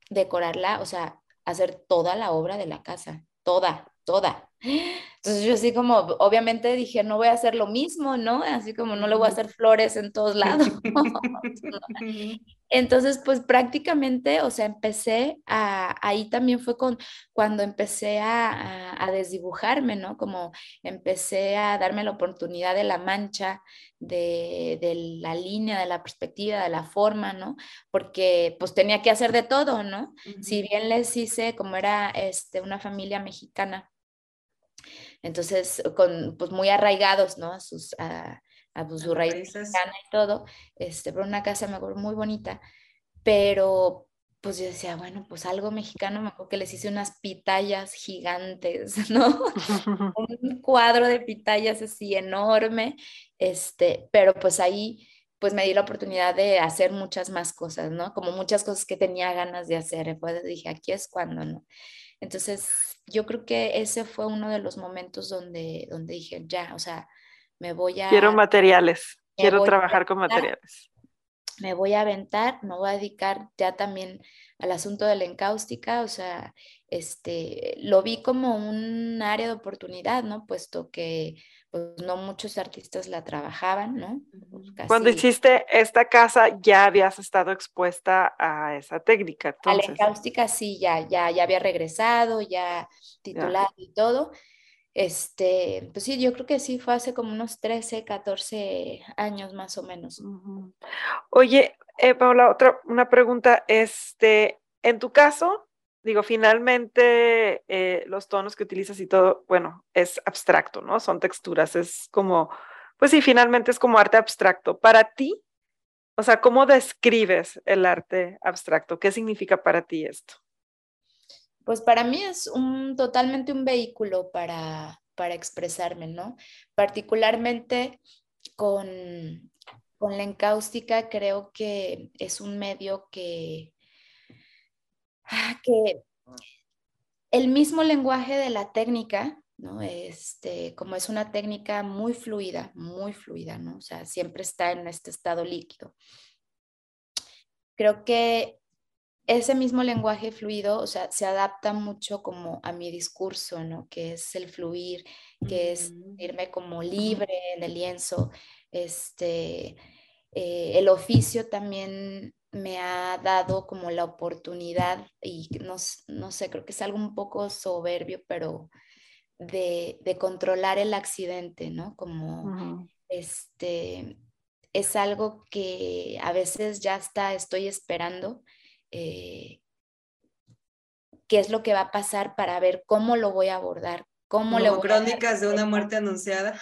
decorarla, o sea, hacer toda la obra de la casa, toda, toda. Entonces yo así como, obviamente dije, no voy a hacer lo mismo, ¿no? Así como no le voy a hacer flores en todos lados. Entonces, pues prácticamente, o sea, empecé a, ahí también fue con, cuando empecé a, a, desdibujarme, ¿no? Como empecé a darme la oportunidad de la mancha, de, de, la línea, de la perspectiva, de la forma, ¿no? Porque pues tenía que hacer de todo, ¿no? Si bien les hice, como era este, una familia mexicana, entonces, con, pues muy arraigados, ¿no? A sus, a, a pues, su raíz y todo, este, pero una casa mejor muy bonita, pero pues yo decía, bueno, pues algo mexicano, me acuerdo que les hice unas pitayas gigantes, ¿no? Un cuadro de pitayas así enorme, este, pero pues ahí pues me di la oportunidad de hacer muchas más cosas, ¿no? Como muchas cosas que tenía ganas de hacer, pues dije, aquí es cuando, ¿no? Entonces, yo creo que ese fue uno de los momentos donde, donde dije, ya, o sea, me voy a... Quiero materiales, quiero trabajar con materiales. Me voy a aventar, me voy a dedicar ya también al asunto de la encáustica, o sea, este, lo vi como un área de oportunidad, ¿no? Puesto que pues, no muchos artistas la trabajaban, ¿no? Pues, Cuando hiciste esta casa ya habías estado expuesta a esa técnica. A la encáustica sí, ya, ya, ya había regresado, ya titulado y todo. Este, pues sí, yo creo que sí, fue hace como unos 13, 14 años más o menos. Oye, eh, Paula, otra, una pregunta, este, en tu caso, digo, finalmente eh, los tonos que utilizas y todo, bueno, es abstracto, ¿no? Son texturas, es como, pues sí, finalmente es como arte abstracto. Para ti, o sea, ¿cómo describes el arte abstracto? ¿Qué significa para ti esto? Pues para mí es un, totalmente un vehículo para, para expresarme, ¿no? Particularmente con, con la encáustica creo que es un medio que, que el mismo lenguaje de la técnica, ¿no? Este, como es una técnica muy fluida, muy fluida, ¿no? O sea, siempre está en este estado líquido. Creo que ese mismo lenguaje fluido, o sea, se adapta mucho como a mi discurso, ¿no? Que es el fluir, que es irme como libre en el lienzo. Este, eh, el oficio también me ha dado como la oportunidad y no, no sé, creo que es algo un poco soberbio, pero de, de controlar el accidente, ¿no? Como este, es algo que a veces ya está, estoy esperando eh, qué es lo que va a pasar para ver cómo lo voy a abordar. ¿Cómo le crónicas de una muerte anunciada.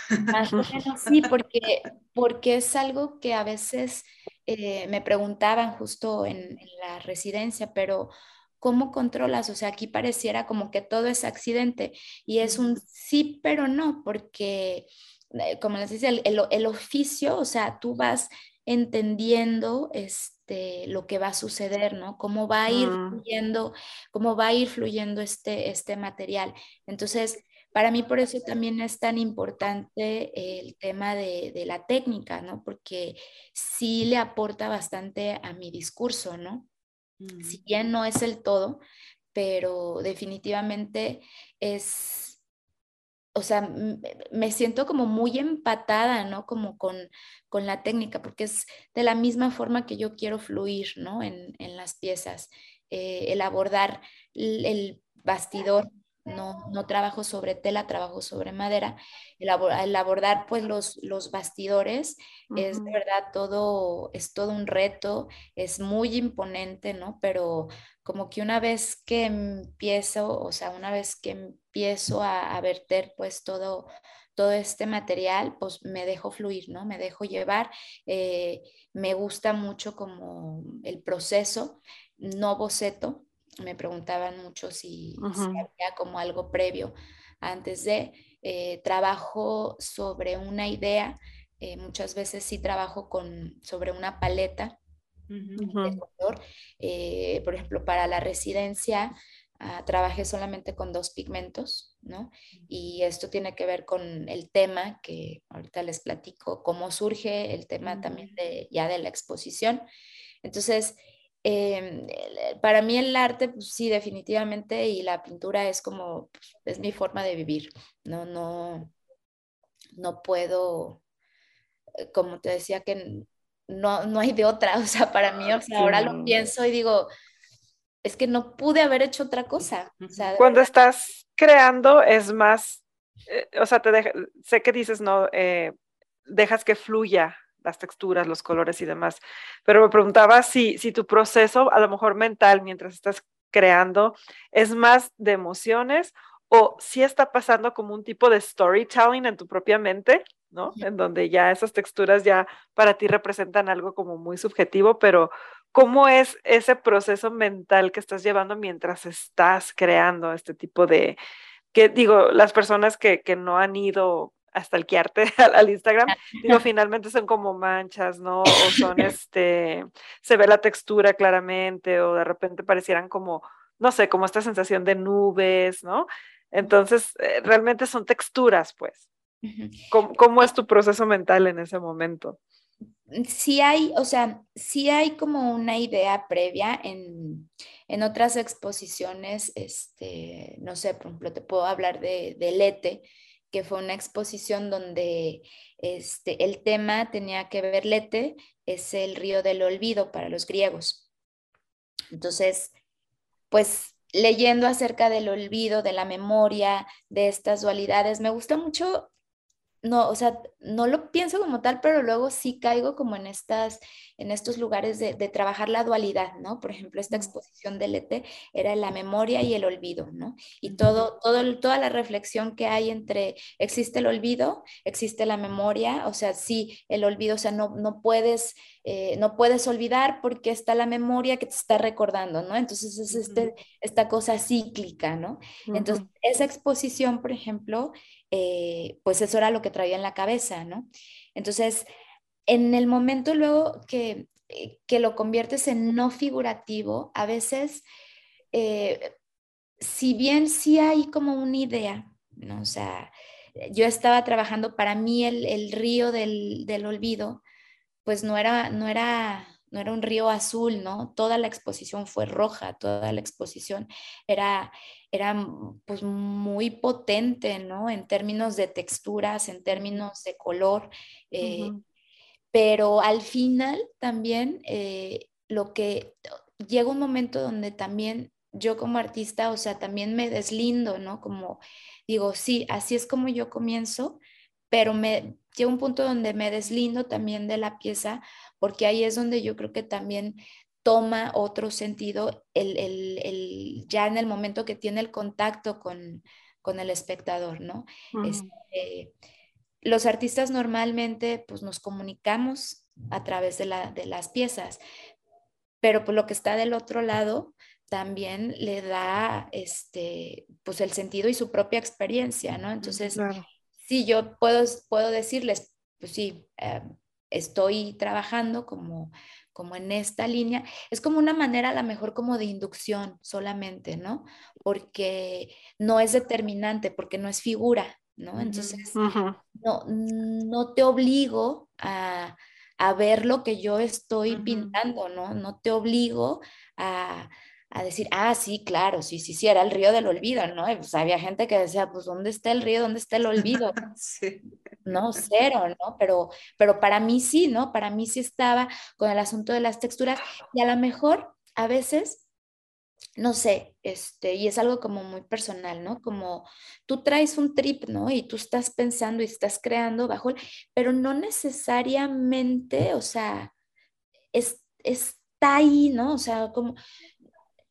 sí, porque, porque es algo que a veces eh, me preguntaban justo en, la residencia, pero ¿cómo controlas? O sea, aquí pareciera como que todo es accidente y es un sí, pero no, porque eh, como les decía, el, el, oficio, o sea, tú vas entendiendo, es, este, lo que va a suceder, ¿no? Cómo va a ir mm. fluyendo, cómo va a ir fluyendo este, este material. Entonces, para mí por eso también es tan importante el tema de, de, la técnica, ¿no? Porque sí le aporta bastante a mi discurso, ¿no? Si bien no es el todo, pero definitivamente es o sea, me siento como muy empatada, ¿no? Como con, con, la técnica, porque es de la misma forma que yo quiero fluir, ¿no? En, en las piezas. Eh, el abordar el, bastidor no, no trabajo sobre tela, trabajo sobre madera. El, abordar pues los, los bastidores es de verdad todo, es todo un reto, es muy imponente, ¿no? Pero como que una vez que empiezo, o sea, una vez que empiezo a, verter pues todo, todo este material, pues me dejo fluir, ¿no? Me dejo llevar. Eh, me gusta mucho como el proceso, no boceto, me preguntaban mucho si, había como algo previo antes de eh, trabajo sobre una idea, eh, muchas veces sí trabajo con, sobre una paleta de color. Eh, por ejemplo, para la residencia ah, trabajé solamente con dos pigmentos, ¿no? Y esto tiene que ver con el tema que ahorita les platico, cómo surge el tema también de, ya de la exposición. Entonces, Em, para mí el arte, pues, sí, definitivamente, y la pintura es como, pues, es mi forma de vivir. No, no, no puedo, eh, como te decía, que no, no hay de otra. O sea, para mí, o sea, ahora lo pienso y digo, es que no pude haber hecho otra cosa. Cuando estás creando es más, eh, o sea, te sé que dices, no, eh, dejas que fluya las texturas, los colores y demás. Pero me preguntaba si, si tu proceso, a lo mejor mental, mientras estás creando, es más de emociones o si está pasando como un tipo de storytelling en tu propia mente, ¿no? En donde ya esas texturas ya para ti representan algo como muy subjetivo, pero ¿cómo es ese proceso mental que estás llevando mientras estás creando este tipo de, que digo, las personas que, que no han ido hasta el arte al, Instagram, digo, finalmente son como manchas, ¿no? O son este, se ve la textura claramente, o de repente parecieran como, no sé, como esta sensación de nubes, ¿no? Entonces, eh, realmente son texturas, pues. ¿Cómo, es tu proceso mental en ese momento? Sí hay, o sea, sí hay como una idea previa en, en otras exposiciones, este, no sé, por ejemplo, te puedo hablar de, de Lete, que fue una exposición donde este, el tema tenía que ver, Lete es el río del olvido para los griegos. Entonces, pues leyendo acerca del olvido, de la memoria, de estas dualidades, me gusta mucho no, o sea, no lo pienso como tal, pero luego sí caigo como en estas, en estos lugares de, trabajar la dualidad, ¿no? Por ejemplo, esta exposición del ET era la memoria y el olvido, ¿no? Y todo, todo, toda la reflexión que hay entre, existe el olvido, existe la memoria, o sea, sí, el olvido, o sea, no, no puedes, eh, no puedes olvidar porque está la memoria que te está recordando, ¿no? Entonces es este, esta cosa cíclica, ¿no? Entonces, esa exposición, por ejemplo, eh, pues eso era lo que traía en la cabeza, ¿no? Entonces, en el momento luego que, eh, que lo conviertes en no figurativo, a veces, eh, si bien sí hay como una idea, ¿no? O sea, yo estaba trabajando, para mí el, el río del, del, olvido, pues no era, no era no era un río azul, ¿no? Toda la exposición fue roja, toda la exposición era, era mm, pues muy potente, ¿no? En términos de texturas, en términos de color, eh, pero al final también eh, lo que llega un momento donde también yo como artista, o sea, también me deslindo, ¿no? Como digo, sí, así es como yo comienzo, pero me llega un punto donde me deslindo también de la pieza porque ahí es donde yo creo que también toma otro sentido el, ya en el momento que tiene el contacto con, el espectador, ¿no? Este, los artistas normalmente pues nos comunicamos a través de, las piezas, pero pues, lo que está del otro lado también le da este, pues el sentido y su propia experiencia, ¿no? Entonces, sí, yo puedo, puedo decirles, pues sí, eh, estoy trabajando como, como en esta línea, es como una manera a lo mejor como de inducción solamente, ¿no? Porque no es determinante, porque no es figura, ¿no? Entonces, no, no te obligo a, ver lo que yo estoy pintando, ¿no? No te obligo a, a decir, ah, sí, claro, sí, sí, sí, era el río del olvido, ¿no? pues había gente que decía, pues, ¿dónde está el río? ¿Dónde está el olvido? sí. No, cero, ¿no? Pero, pero para mí sí, ¿no? Para mí sí estaba con el asunto de las texturas y a lo mejor a veces no sé, este, y es algo como muy personal, ¿no? Como tú traes un trip, ¿no? Y tú estás pensando y estás creando bajo, pero no necesariamente, o sea, es, está ahí, ¿no? O sea, como,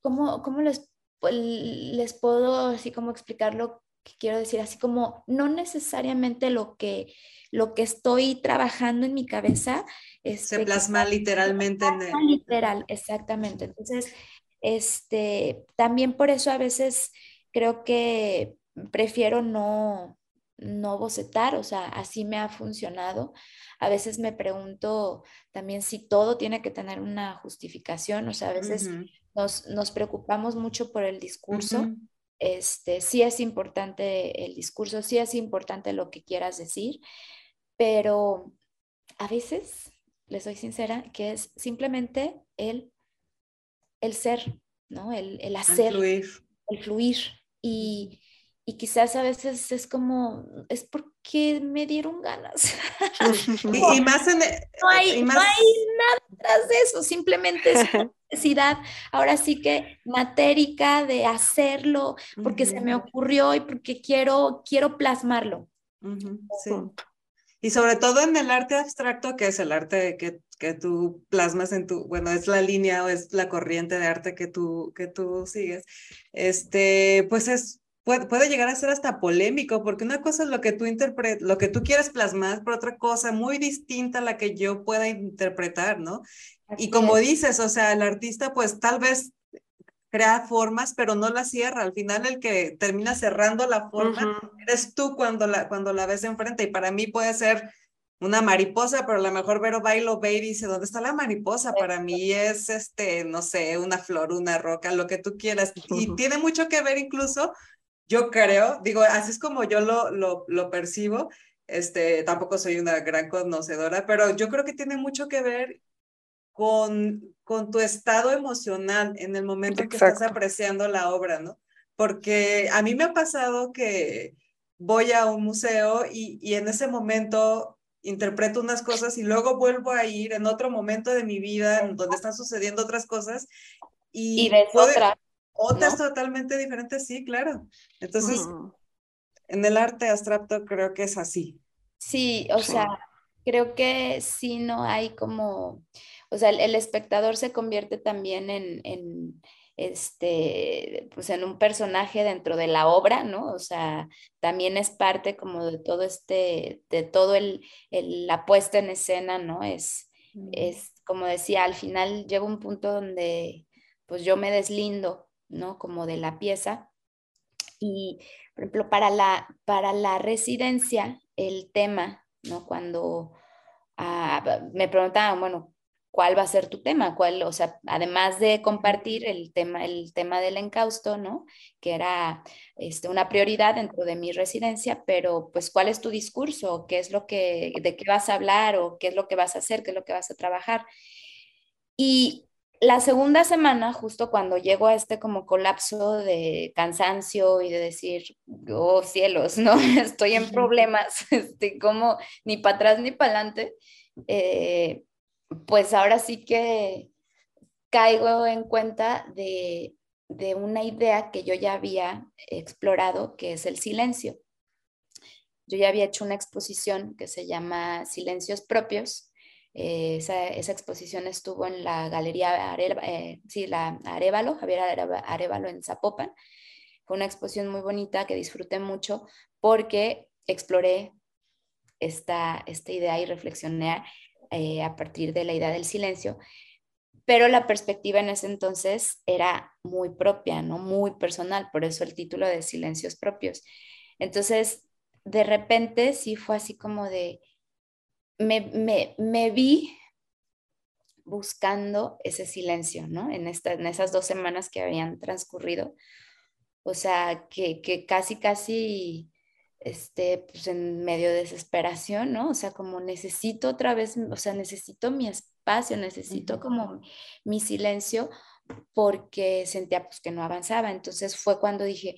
como, ¿cómo les, les puedo así como explicar lo que quiero decir? Así como no necesariamente lo que, lo que estoy trabajando en mi cabeza. Se este, plasma literalmente en el... Literal, exactamente. Entonces, este, también por eso a veces creo que prefiero no, no bocetar, o sea, así me ha funcionado. A veces me pregunto también si todo tiene que tener una justificación, o sea, a veces nos, preocupamos mucho por el discurso. Este, sí es importante el discurso, sí es importante lo que quieras decir, pero a veces, les soy sincera, que es simplemente el el ser, ¿no? El, hacer, el fluir. Y, quizás a veces es como, es porque me dieron ganas. y, más en... E, no, hay, nada tras de eso, simplemente es necesidad, ahora sí que matérica de hacerlo, porque se me ocurrió y porque quiero, quiero plasmarlo. sí. Y sobre todo en el arte abstracto, que es el arte que, que tú plasmas en tu, bueno, es la línea o es la corriente de arte que tú, que tú sigues, este, pues es, puede, puede llegar a ser hasta polémico, porque una cosa es lo que tú interpretas, lo que tú quieres plasmar, pero otra cosa muy distinta a la que yo pueda interpretar, ¿no? y como dices, o sea, el artista pues tal vez crea formas, pero no la cierra. Al final el que termina cerrando la forma eres tú cuando la, cuando la ves enfrente. Y para mí puede ser una mariposa, pero a lo mejor Vero bailo ve y dice, ¿dónde está la mariposa? Para mí es, este, no sé, una flor, una roca, lo que tú quieras. Y tiene mucho que ver incluso, yo creo, digo, así es como yo lo, lo, lo percibo. Este, tampoco soy una gran conocedora, pero yo creo que tiene mucho que ver con, con tu estado emocional en el momento en que estás apreciando la obra, ¿no? Porque a mí me ha pasado que voy a un museo y, y en ese momento interpreto unas cosas y luego vuelvo a ir en otro momento de mi vida donde están sucediendo otras cosas y, y ves otra. Otras totalmente diferentes, sí, claro. Entonces, en el arte abstracto creo que es así. Sí, o sea, creo que sí no hay como, o sea, el, espectador se convierte también en, este, pues en un personaje dentro de la obra, ¿no? O sea, también es parte como de todo este, de todo el, la puesta en escena, ¿no? Es, es, como decía, al final llega un punto donde pues yo me deslindo, ¿no? Como de la pieza. Y, por ejemplo, para la, para la residencia, el tema, ¿no? Cuando ah, me preguntaban, bueno, cuál va a ser tu tema, cuál, o sea, además de compartir el tema, el tema del encausto, ¿no? Que era este, una prioridad dentro de mi residencia, pero pues cuál es tu discurso, qué es lo que, de qué vas a hablar o qué es lo que vas a hacer, qué es lo que vas a trabajar. Y la segunda semana, justo cuando llego a este como colapso de cansancio y de decir, oh cielos, ¿no? Estoy en problemas, estoy como ni para atrás ni para adelante. Eh, pues ahora sí que caigo en cuenta de, una idea que yo ya había explorado, que es el silencio. Yo ya había hecho una exposición que se llama Silencios Propios. Eh, esa, exposición estuvo en la Galería eh, sí, la Arevalo, Javier Arevalo en Zapopan. Fue una exposición muy bonita que disfruté mucho porque exploré esta, esta idea y reflexioné eh, a partir de la idea del silencio, pero la perspectiva en ese entonces era muy propia, ¿no? Muy personal, por eso el título de Silencios Propios. Entonces, de repente sí fue así como de, me, me, vi buscando ese silencio, ¿no? En, esta, en esas dos semanas que habían transcurrido. O sea, que, que casi, casi este, pues en medio de desesperación, ¿no? O sea, como necesito otra vez, o sea, necesito mi espacio, necesito como mi silencio porque sentía pues que no avanzaba. Entonces fue cuando dije,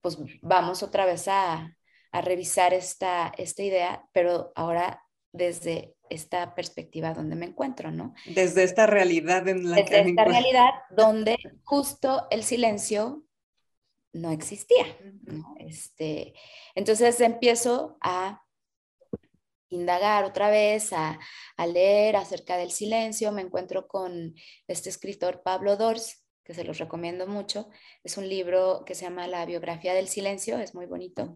pues vamos otra vez a, a revisar esta, esta idea, pero ahora desde esta perspectiva donde me encuentro, ¿no? Desde esta realidad en la desde esta realidad donde justo el silencio no existía. Este, entonces empiezo a indagar otra vez, a, a, leer acerca del silencio. Me encuentro con este escritor Pablo Dors, que se los recomiendo mucho. Es un libro que se llama La biografía del silencio, es muy bonito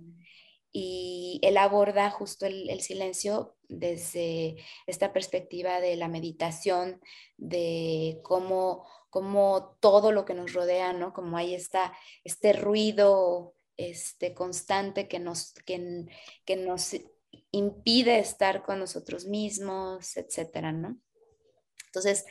y él aborda justo el, silencio desde esta perspectiva de la meditación, de cómo, cómo, todo lo que nos rodea, ¿no? Como hay esta, este ruido este, constante que nos, que, que nos impide estar con nosotros mismos, etcétera, ¿no? Entonces,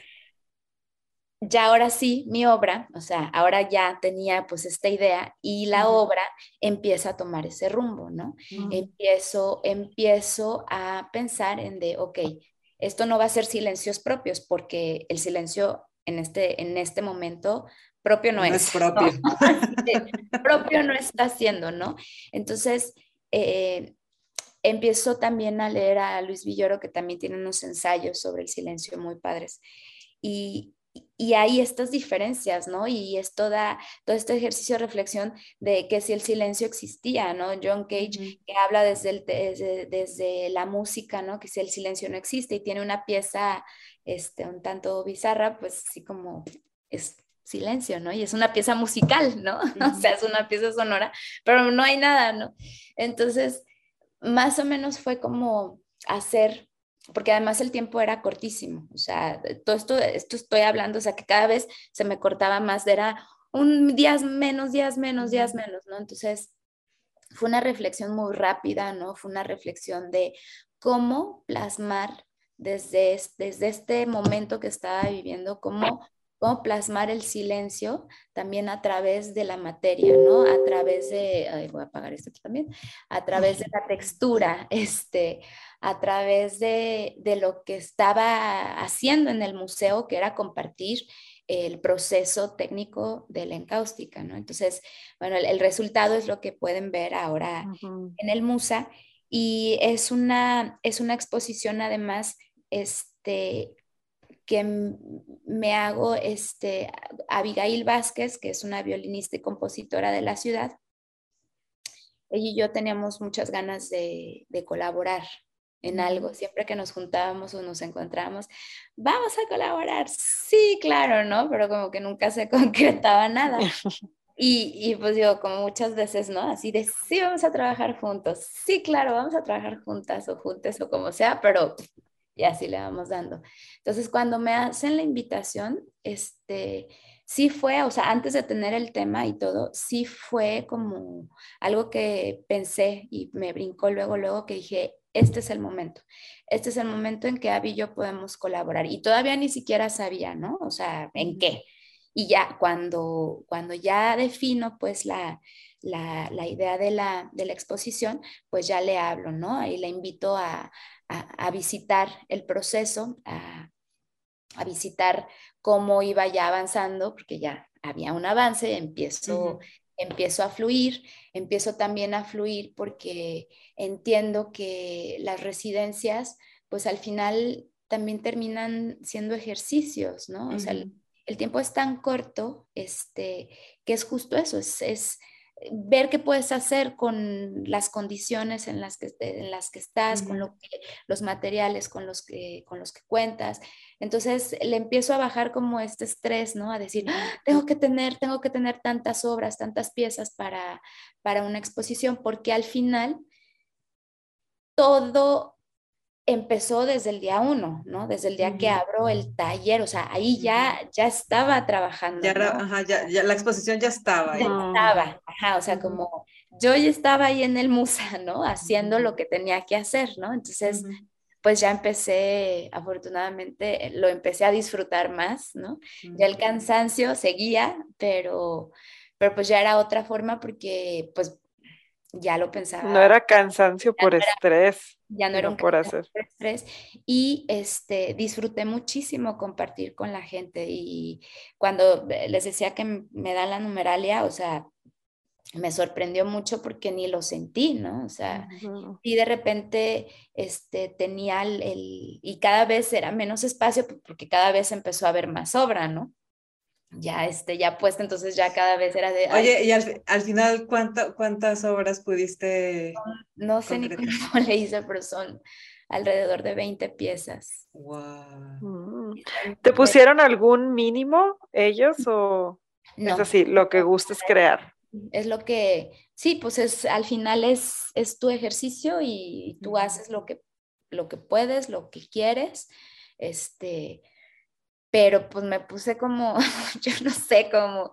ya ahora sí, mi obra, o sea, ahora ya tenía pues esta idea y la obra empieza a tomar ese rumbo, ¿no? Empiezo, empiezo a pensar en de, ok, esto no va a ser silencios propios porque el silencio en este, en este momento propio no, es. propio. propio no está haciendo, ¿no? Entonces, eh, empiezo también a leer a Luis Villoro, que también tiene unos ensayos sobre el silencio muy padres. Y, y hay estas diferencias, ¿no? Y es toda, todo este ejercicio de reflexión de que si el silencio existía, ¿no? John Cage que habla desde, el, desde, la música, ¿no? Que si el silencio no existe y tiene una pieza este, un tanto bizarra, pues sí como es silencio, ¿no? Y es una pieza musical, ¿no? O sea, es una pieza sonora, pero no hay nada, ¿no? Entonces, más o menos fue como hacer porque además el tiempo era cortísimo, o sea, todo esto, esto estoy hablando, o sea, que cada vez se me cortaba más, era un días menos, días menos, días menos, ¿no? Entonces, fue una reflexión muy rápida, ¿no? Fue una reflexión de cómo plasmar desde, desde este momento que estaba viviendo, cómo cómo plasmar el silencio también a través de la materia, ¿no? A través de, voy a apagar esto también, a través de la textura, este, a través de, de, lo que estaba haciendo en el museo, que era compartir el proceso técnico de la encáustica, ¿no? Entonces, bueno, el, resultado es lo que pueden ver ahora en el MUSA y es una, es una exposición además, este, que me hago este, Abigail Vázquez, que es una violinista y compositora de la ciudad. Ella y yo teníamos muchas ganas de, colaborar en algo, siempre que nos juntábamos o nos encontrábamos, vamos a colaborar, sí, claro, ¿no? Pero como que nunca se concretaba nada. Y, y, pues yo, como muchas veces, ¿no? Así de, sí, vamos a trabajar juntos, sí, claro, vamos a trabajar juntas o juntes o como sea, pero y así le vamos dando. Entonces, cuando me hacen la invitación, este, sí fue, o sea, antes de tener el tema y todo, sí fue como algo que pensé y me brincó luego, luego que dije, este es el momento, este es el momento en que Abby y yo podemos colaborar. Y todavía ni siquiera sabía, ¿no? O sea, en qué. Y ya cuando, cuando ya defino pues la, la, la idea de la, de la exposición, pues ya le hablo, ¿no? Y le invito a, a, visitar el proceso, a, visitar cómo iba ya avanzando, porque ya había un avance, empiezo, empiezo a fluir, empiezo también a fluir porque entiendo que las residencias, pues al final también terminan siendo ejercicios, ¿no? O sea, el, tiempo es tan corto, este, que es justo eso, es ver qué puedes hacer con las condiciones en las que, en las que estás, con lo que, los materiales con los, que, con los que cuentas. Entonces le empiezo a bajar como este estrés, ¿no? A decir, ¡Ah! tengo que tener, tengo que tener tantas obras, tantas piezas para, para una exposición, porque al final todo empezó desde el día uno, ¿no? Desde el día que abro el taller, o sea, ahí ya, ya estaba trabajando. Ya, ajá, ya, ya, la exposición ya estaba. Ya estaba, ajá, o sea, como yo ya estaba ahí en el Musa, ¿no? Haciendo lo que tenía que hacer, ¿no? Entonces, pues ya empecé, afortunadamente, lo empecé a disfrutar más, ¿no? Ya el cansancio seguía, pero, pero pues ya era otra forma porque, pues, ya lo pensaba. No era cansancio por estrés. ya no era un por hacer. Por estrés. Y este, disfruté muchísimo compartir con la gente. Y cuando les decía que me dan la numeralia, o sea, me sorprendió mucho porque ni lo sentí, ¿no? O sea, y de repente este, tenía el, y cada vez era menos espacio porque cada vez empezó a haber más obra, ¿no? Ya, este, ya puesta, entonces ya cada vez era de... Oye, y al, al final, ¿cuántas obras pudiste? No, sé ni cómo le hice, pero son alrededor de 20 piezas. Wow. Mm. ¿Te pusieron algún mínimo ellos o no. es así, lo que gusta es crear? es lo que, sí, pues es, al final es, es tu ejercicio y, tú haces lo que, lo que puedes, lo que quieres, este, pero pues me puse como, yo no sé, como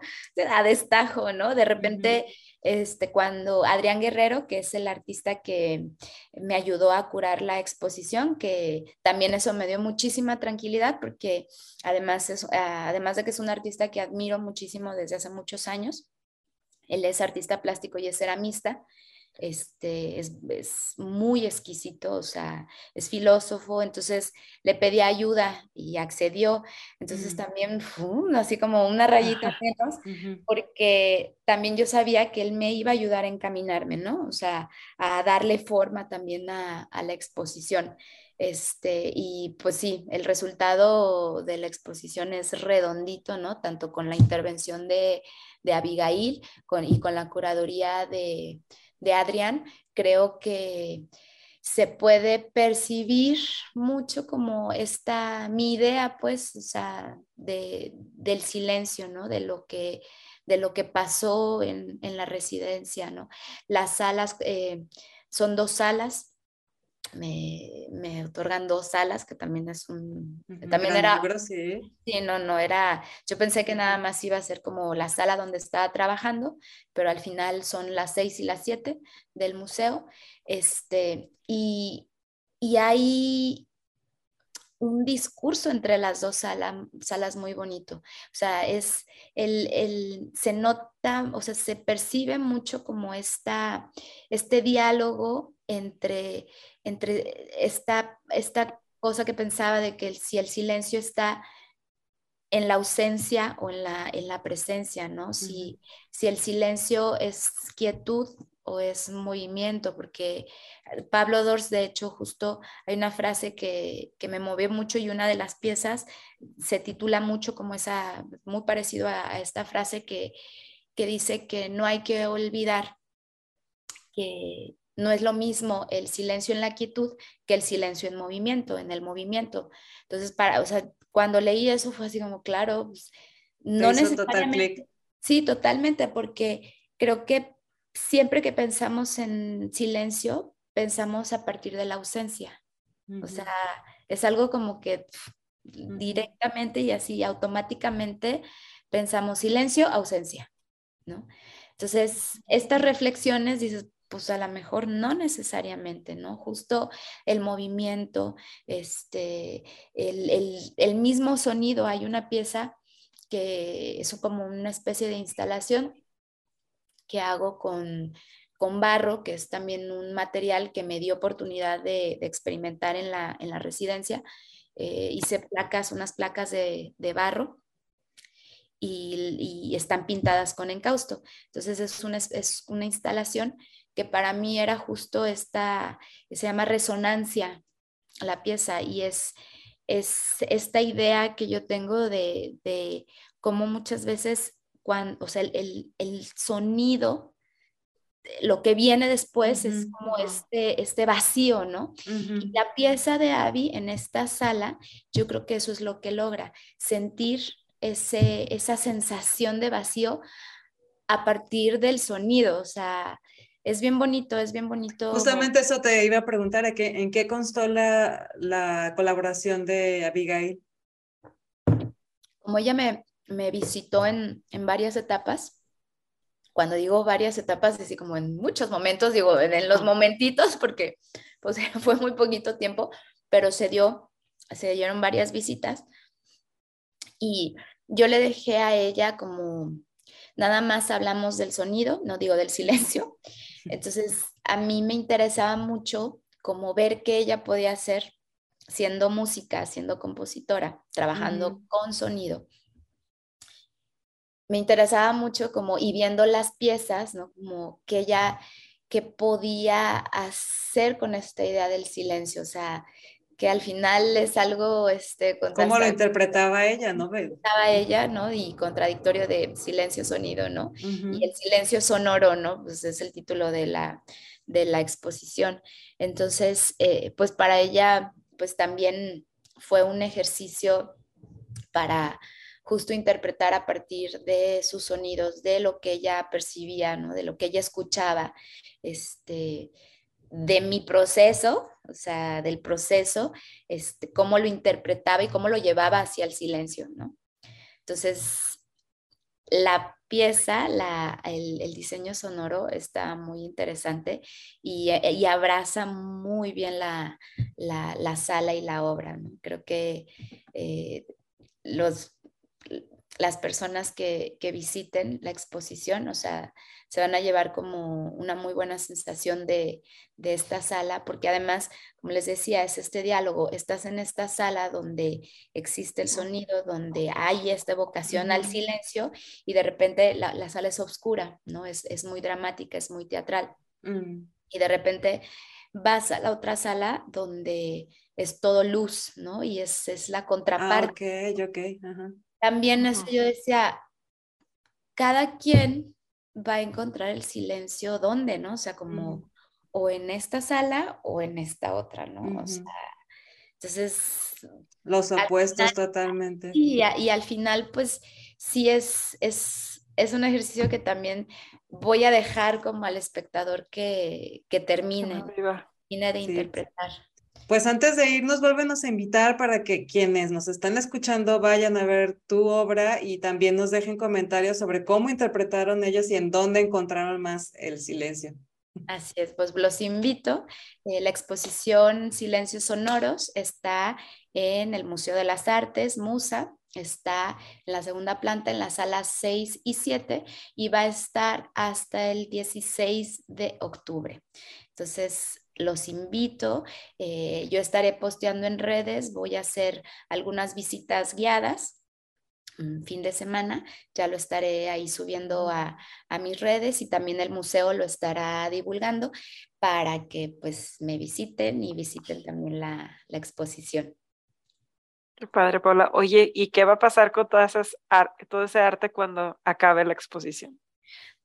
a destajo, ¿no? De repente, este, cuando Adrián Guerrero, que es el artista que me ayudó a curar la exposición, que también eso me dio muchísima tranquilidad, porque además, es, además de que es un artista que admiro muchísimo desde hace muchos años, él es artista plástico y es ceramista. Este, es, muy exquisito, o sea, es filósofo, entonces le pedí ayuda y accedió. Entonces mm. también, así como una rayita menos, porque también yo sabía que él me iba a ayudar a encaminarme, ¿no? O sea, a darle forma también a, a la exposición. Este, y pues sí, el resultado de la exposición es redondito, ¿no? Tanto con la intervención de, de Abigail y con la curaduría de, Adrián, creo que se puede percibir mucho como esta, mi idea, pues, o sea, de, del silencio, ¿no? De lo que, de lo que pasó en, la residencia, ¿no? Las salas, eh, son dos salas, me, me, otorgan dos salas, que también es un... también era... sí. sí, no, no, era... Yo pensé que nada más iba a ser como la sala donde estaba trabajando, pero al final son las seis y las siete del museo. Este, y, y hay un discurso entre las dos salas muy bonito. O sea, es el, el, se nota, o sea, se percibe mucho como esta, este diálogo entre, entre esta, esta cosa que pensaba de que si el silencio está en la ausencia o en la, en la presencia, ¿no? si, si el silencio es quietud o es movimiento, porque Pablo Dors, de hecho, justo hay una frase que, que, me movió mucho y una de las piezas se titula mucho como esa, muy parecido a, a esta frase que, que dice que no hay que olvidar que, no es lo mismo el silencio en la quietud que el silencio en movimiento, en el movimiento. Entonces, para, o sea, cuando leí eso fue así como, claro, pues, no necesariamente. sí, totalmente, porque creo que siempre que pensamos en silencio, pensamos a partir de la ausencia. O sea, es algo como que directamente y así automáticamente pensamos silencio, ausencia, ¿no? Entonces, estas reflexiones, dices, pues a lo mejor no necesariamente, ¿no? Justo el movimiento, este, el, mismo sonido. Hay una pieza que es como una especie de instalación que hago con, barro, que es también un material que me dio oportunidad de, experimentar en la, en la residencia. Eh, hice placas, unas placas de, barro y, están pintadas con encausto. Entonces es una, es una instalación que para mí era justo esta, se llama resonancia la pieza y es, es esta idea que yo tengo de, de cómo muchas veces, cuando, o sea, el, el, sonido, lo que viene después es como este, este vacío, ¿no? y la pieza de Abby en esta sala, yo creo que eso es lo que logra, sentir ese, esa sensación de vacío a partir del sonido, o sea, es bien bonito, es bien bonito. Justamente eso te iba a preguntar, ¿en qué constó la, la colaboración de Abigail? Como ella me, me visitó en, en, varias etapas, cuando digo varias etapas, así como en muchos momentos, digo en, los momentitos, porque pues fue muy poquito tiempo, pero se dio, se dieron varias visitas y yo le dejé a ella como nada más hablamos del sonido, no digo del silencio, entonces, a mí me interesaba mucho como ver qué ella podía hacer siendo música, siendo compositora, trabajando con sonido. me interesaba mucho como, y viendo las piezas, ¿no? Como que ella, que podía hacer con esta idea del silencio, o sea, que al final es algo, este, ¿Cómo lo interpretaba ella, no? Interpretaba ella, ¿no? Y contradictorio de silencio-sonido, ¿no? Y el silencio sonoro, ¿no? Pues es el título de la, de la exposición. Entonces, eh, pues para ella, pues también fue un ejercicio para justo interpretar a partir de sus sonidos, de lo que ella percibía, ¿no? De lo que ella escuchaba, este, de mi proceso, o sea, del proceso, este, cómo lo interpretaba y cómo lo llevaba hacia el silencio, ¿no? Entonces, la pieza, la, el, diseño sonoro está muy interesante y, y abraza muy bien la, la, la, sala y la obra. ¿no? Creo que eh, los, las personas que, que, visiten la exposición, o sea, se van a llevar como una muy buena sensación de, de, esta sala, porque además, como les decía, es este diálogo, estás en esta sala donde existe el sonido, donde hay esta vocación al silencio y de repente la, la sala es oscura, ¿no? Es, es, muy dramática, es muy teatral. Mm. Y de repente vas a la otra sala donde es todo luz, ¿no? Y es, es la ah, contraparte. Ah, ok, ok. Ajá. También eso yo decía, cada quien va a encontrar el silencio donde, ¿no? O sea, como o en esta sala o en esta otra, ¿no? O sea, entonces... Los opuestos totalmente. Y, y, al final, pues, sí es, es, es un ejercicio que también voy a dejar como al espectador que, que termine, termine de interpretar. Pues antes de irnos, vuélvenos a invitar para que quienes nos están escuchando vayan a ver tu obra y también nos dejen comentarios sobre cómo interpretaron ellos y en dónde encontraron más el silencio. Así es, pues los invito. Eh, la exposición Silencios Sonoros está en el Museo de las Artes, MUSA, está en la segunda planta, en las salas 6 y 7, y va a estar hasta el 16 de octubre. Entonces, los invito. Eh, yo estaré posteando en redes, voy a hacer algunas visitas guiadas fin de semana, ya lo estaré ahí subiendo a, mis redes y también el museo lo estará divulgando para que pues me visiten y visiten también la, exposición. Qué padre, Paula. Oye, ¿y qué va a pasar con todas esas todo ese arte cuando acabe la exposición?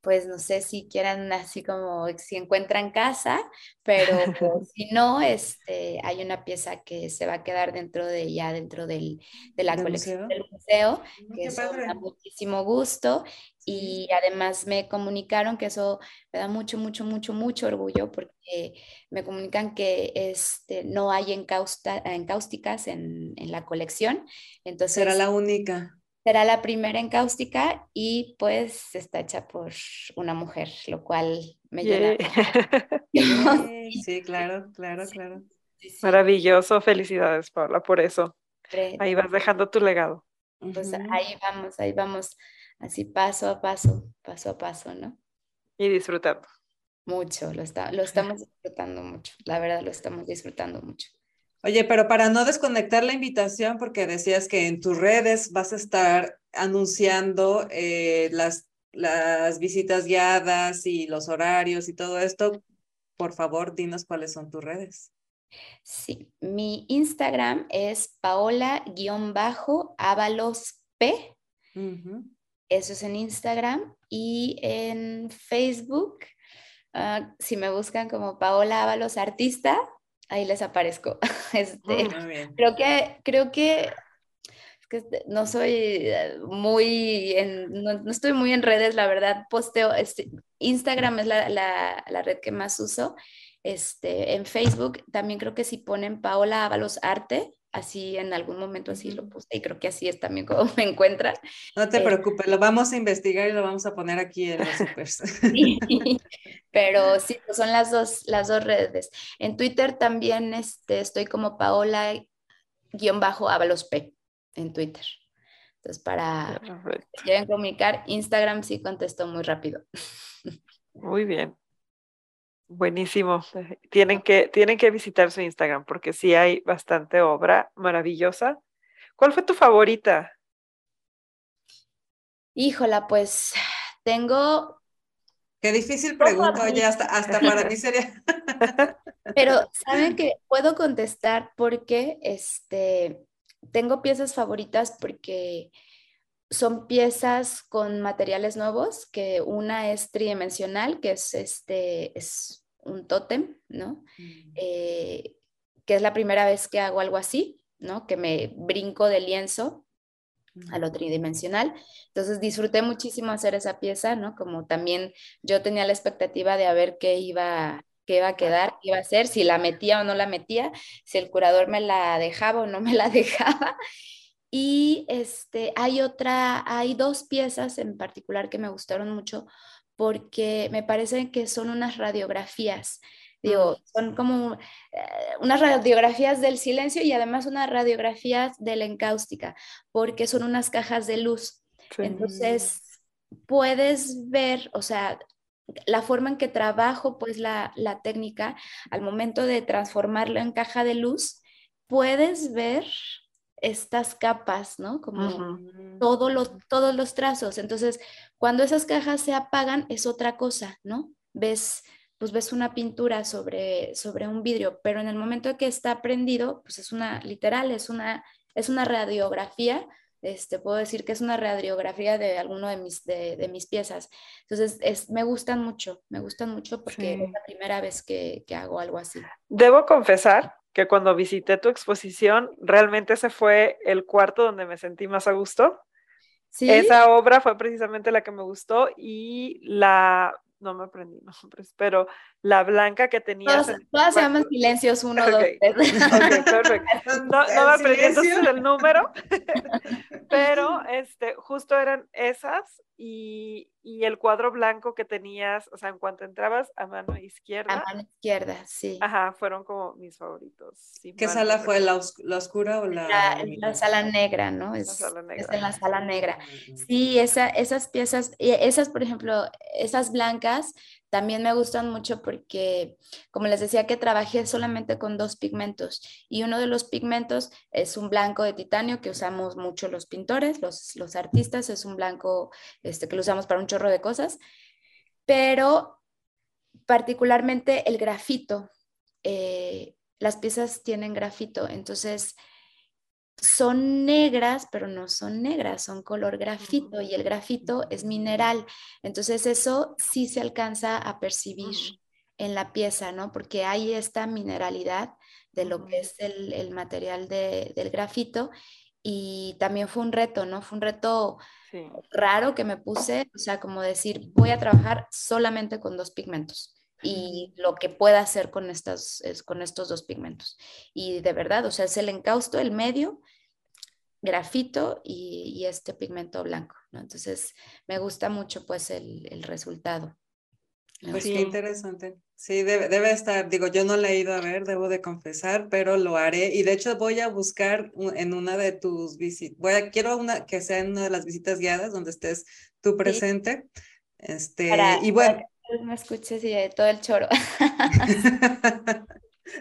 Pues no sé si quieran así como si encuentran casa, pero si no, este, hay una pieza que se va a quedar dentro de ya dentro del, de la colección del museo, mm, que es da muchísimo gusto y además me comunicaron que eso me da mucho, mucho, mucho, mucho orgullo porque me comunican que este, no hay encáusticas en, en la colección. Entonces, Será la única será la primera en cáustica y pues está hecha por una mujer, lo cual me llena. sí, claro, claro, claro. Maravilloso, felicidades Paula por eso. Ahí vas dejando tu legado. Pues ahí vamos, ahí vamos, así paso a paso, paso a paso, ¿no? Y disfrutando. Mucho, lo, lo estamos disfrutando mucho, la verdad lo estamos disfrutando mucho. Oye, pero para no desconectar la invitación, porque decías que en tus redes vas a estar anunciando eh, las, las visitas guiadas y los horarios y todo esto, por favor, dinos cuáles son tus redes. Sí, mi Instagram es paola-avalos P. Eso es en Instagram y en Facebook. Ah, si me buscan como Paola Ábalos Artista, ahí les aparezco. Este, creo que, creo que, este, no soy eh, muy, en, no, estoy muy en redes, la verdad, posteo, este, Instagram es la, la, la, red que más uso. Este, en Facebook también creo que si ponen Paola Ábalos Arte, así en algún momento así lo puse y creo que así es también como me encuentran. No te eh, preocupes, lo vamos a investigar y lo vamos a poner aquí en los supers. pero sí, pues son las dos, las dos redes. En Twitter también este, estoy como Paola guion bajo Avalos P en Twitter. Entonces, para que quieran comunicar, Instagram sí contesto muy rápido. Muy bien. Buenísimo. Tienen que, tienen que visitar su Instagram porque sí hay bastante obra maravillosa. ¿Cuál fue tu favorita? Híjola, pues tengo... Qué difícil pregunta, oye, hasta, hasta para mí sería... Pero saben que puedo contestar porque este, tengo piezas favoritas porque son piezas con materiales nuevos, que una es tridimensional, que es, este, es un tótem, ¿no? Mm. Eh, que es la primera vez que hago algo así, ¿no? Que me brinco de lienzo a lo tridimensional. Entonces disfruté muchísimo hacer esa pieza, ¿no? Como también yo tenía la expectativa de a ver qué iba, qué iba a quedar, qué iba a hacer, si la metía o no la metía, si el curador me la dejaba o no me la dejaba. Y este, hay otra, hay dos piezas en particular que me gustaron mucho porque me parece que son unas radiografías. Digo, son como eh, unas radiografías del silencio y además unas radiografías de la encáustica, porque son unas cajas de luz. Entonces, puedes ver, o sea, la forma en que trabajo, pues la, la técnica, al momento de transformarlo en caja de luz, puedes ver estas capas, ¿no? Como los, todos los trazos. Entonces, cuando esas cajas se apagan, es otra cosa, ¿no? Ves, pues ves una pintura sobre, sobre un vidrio, pero en el momento que está prendido, pues es una, literal, es una, es una radiografía. Este, puedo decir que es una radiografía de alguno de mis, de, mis piezas. Entonces, es, me gustan mucho, me gustan mucho porque es la primera vez que, que hago algo así. Debo confesar que cuando visité tu exposición, realmente ese fue el cuarto donde me sentí más a gusto. ¿Sí? Esa obra fue precisamente la que me gustó y la, no me aprendí nombres, pero la blanca que tenía. Todas, se llaman silencios, uno, dos, tres. Ok, perfecto. No, no me aprendí entonces el número, pero este, justo eran esas y, y, el cuadro blanco que tenías, o sea, en cuanto entrabas a mano izquierda. A mano izquierda, sí. Ajá, fueron como mis favoritos. ¿Qué sala fue? ¿La, ¿La, oscura o la...? La, la sala negra, ¿no? Es, la sala negra. es en la sala negra. Sí, esa, esas piezas, esas, por ejemplo, esas blancas también me gustan mucho porque, como les decía, que trabajé solamente con dos pigmentos y uno de los pigmentos es un blanco de titanio que usamos mucho los pintores, los, los artistas, es un blanco este, que lo usamos para un chorro de cosas, pero particularmente el grafito. Eh, las piezas tienen grafito, entonces son negras, pero no son negras, son color grafito y el grafito es mineral. Entonces eso sí se alcanza a percibir en la pieza, ¿no? Porque hay esta mineralidad de lo que es el, material del grafito y también fue un reto, ¿no? Fue un reto raro que me puse, o sea, como decir, voy a trabajar solamente con dos pigmentos y lo que pueda hacer con, estas, con estos dos pigmentos. Y de verdad, o sea, es el encausto, el medio, grafito y, este pigmento blanco, ¿no? Entonces, me gusta mucho pues el, resultado. Pues qué interesante. Sí, debe, debe, estar, digo, yo no le he ido a ver, debo de confesar, pero lo haré. Y de hecho voy a buscar en una de tus visitas, voy a, quiero una que sea en una de las visitas guiadas donde estés tú presente. Este, y bueno, me escuches y todo el choro.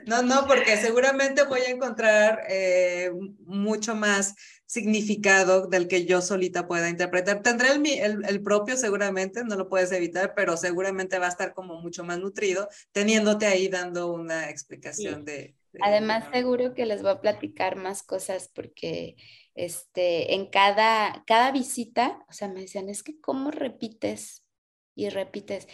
no, no, porque seguramente voy a encontrar eh, mucho más significado del que yo solita pueda interpretar. Tendré el, el, propio seguramente, no lo puedes evitar, pero seguramente va a estar como mucho más nutrido teniéndote ahí dando una explicación de, Además, seguro que les voy a platicar más cosas porque este, en cada, cada visita, o sea, me decían, es que cómo repites y repites.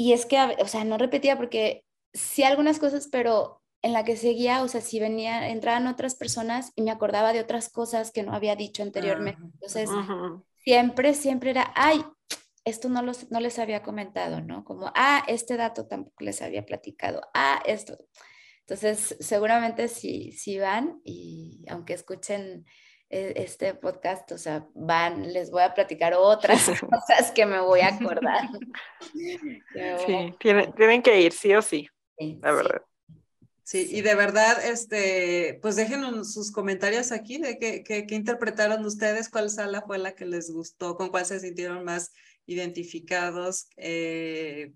Y es que, o sea, no repetía porque sí algunas cosas, pero en la que seguía, o sea, si venía, entraban otras personas y me acordaba de otras cosas que no había dicho anteriormente. Entonces, siempre, siempre era, ay, esto no, los, no les había comentado, ¿no? Como, ah, este dato tampoco les había platicado, ah, esto. Entonces, seguramente si, si van y aunque escuchen este podcast, o sea, van, les voy a platicar otras cosas que me voy a acordar. sí, tienen, tienen, que ir, sí o sí, la verdad. Sí, y de verdad, este, pues déjenos sus comentarios aquí de qué, qué, interpretaron ustedes, cuál sala fue la que les gustó, con cuál se sintieron más identificados. Eh,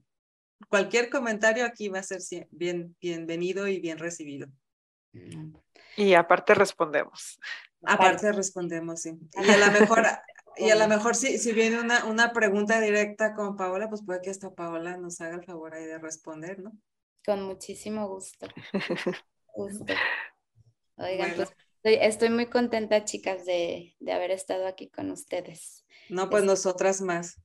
cualquier comentario aquí va a ser bien, bienvenido y bien recibido. Y aparte respondemos. Aparte respondemos, sí. Y a lo mejor Y a lo mejor si, si viene una, una pregunta directa con Paola, pues puede que hasta Paola nos haga el favor ahí de responder, ¿no? Con muchísimo gusto. Oigan, pues estoy, muy contenta, chicas, de, de, haber estado aquí con ustedes. No, pues nosotras más.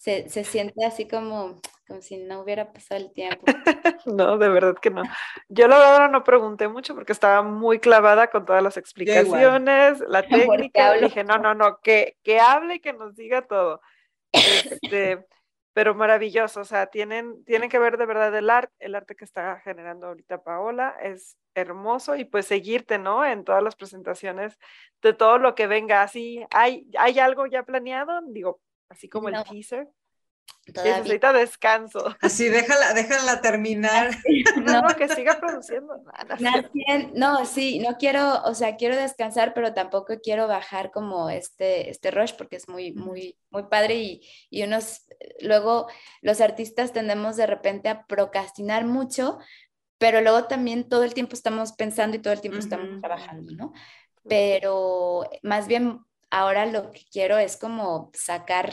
Se, se, siente así como, como si no hubiera pasado el tiempo. no, de verdad que no. Yo la verdad no pregunté mucho porque estaba muy clavada con todas las explicaciones, la técnica. Dije, no, no, no, que, que hable y que nos diga todo. Este, pero maravilloso, o sea, tienen, tienen que ver de verdad el arte, el arte que está generando ahorita Paola, es hermoso y pues seguirte, ¿no? En todas las presentaciones de todo lo que venga, así, ¿hay, hay algo ya planeado? Digo, así como el teaser. Necesita descanso. Así, déjala, déjala terminar. No, que siga produciendo. No, sí, no quiero, o sea, quiero descansar, pero tampoco quiero bajar como este, este rush porque es muy, muy, muy padre y, y unos, luego los artistas tendemos de repente a procrastinar mucho, pero luego también todo el tiempo estamos pensando y todo el tiempo estamos trabajando, ¿no? Pero más bien ahora lo que quiero es como sacar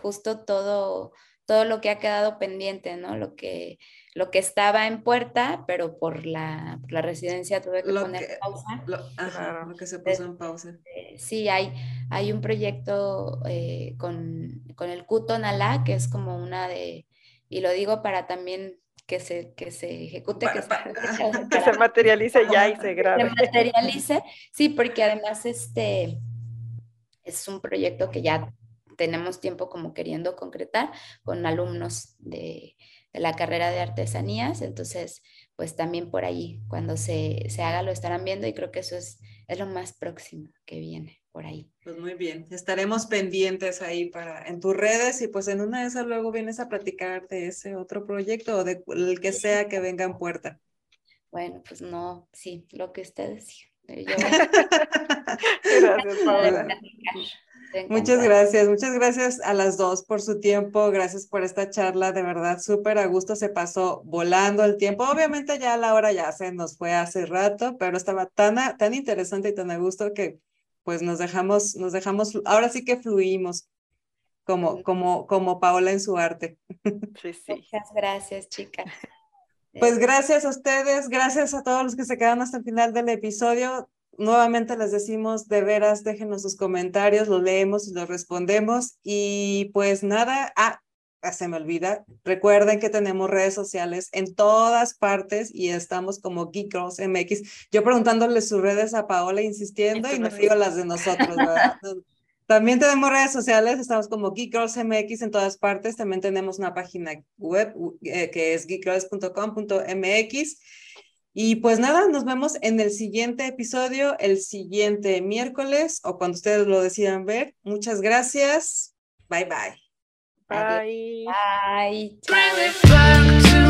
justo todo, todo lo que ha quedado pendiente, ¿no? Lo que, lo que estaba en puerta, pero por la, la residencia tuve que poner pausa. Lo, ajá, lo que se puso en pausa. Eh, sí, hay, hay un proyecto eh, con, con, el Kuto Nala, que es como una de, y lo digo para también que se, que se ejecute, que, se, materialice ya y se grabe. Se materialice, sí, porque además este es un proyecto que ya tenemos tiempo como queriendo concretar con alumnos de, la carrera de artesanías, entonces pues también por ahí cuando se, haga lo estarán viendo y creo que eso es, es lo más próximo que viene por ahí. Pues muy bien, estaremos pendientes ahí para en tus redes y pues en una de esas luego vienes a platicar de ese otro proyecto o de el que sea que venga en puerta. Bueno, pues no, sí, lo que ustedes Gracias, Paola. Muchas gracias, muchas gracias a las dos por su tiempo, gracias por esta charla, de verdad súper a gusto, se pasó volando el tiempo, obviamente ya la hora ya se nos fue hace rato, pero estaba tan, tan interesante y tan a gusto que pues nos dejamos, nos dejamos, ahora sí que fluimos como, como, como Paola en su arte. Sí, sí. Muchas gracias, chicas. Pues gracias a ustedes, gracias a todos los que se quedan hasta el final del episodio nuevamente les decimos, de veras, déjenos sus comentarios, los leemos y los respondemos. Y pues nada, ah, ah se me olvida, recuerden que tenemos redes sociales en todas partes y estamos como Geek Girls MX. Yo preguntándole sus redes a Paola, insistiendo, y no digo las de nosotros, También tenemos redes sociales, estamos como Geek Girls MX en todas partes. También tenemos una página web eh, que es geekgirls.com.mx. Y pues nada, nos vemos en el siguiente episodio, el siguiente miércoles o cuando ustedes lo decidan ver. Muchas gracias. Bye bye. Bye. Bye.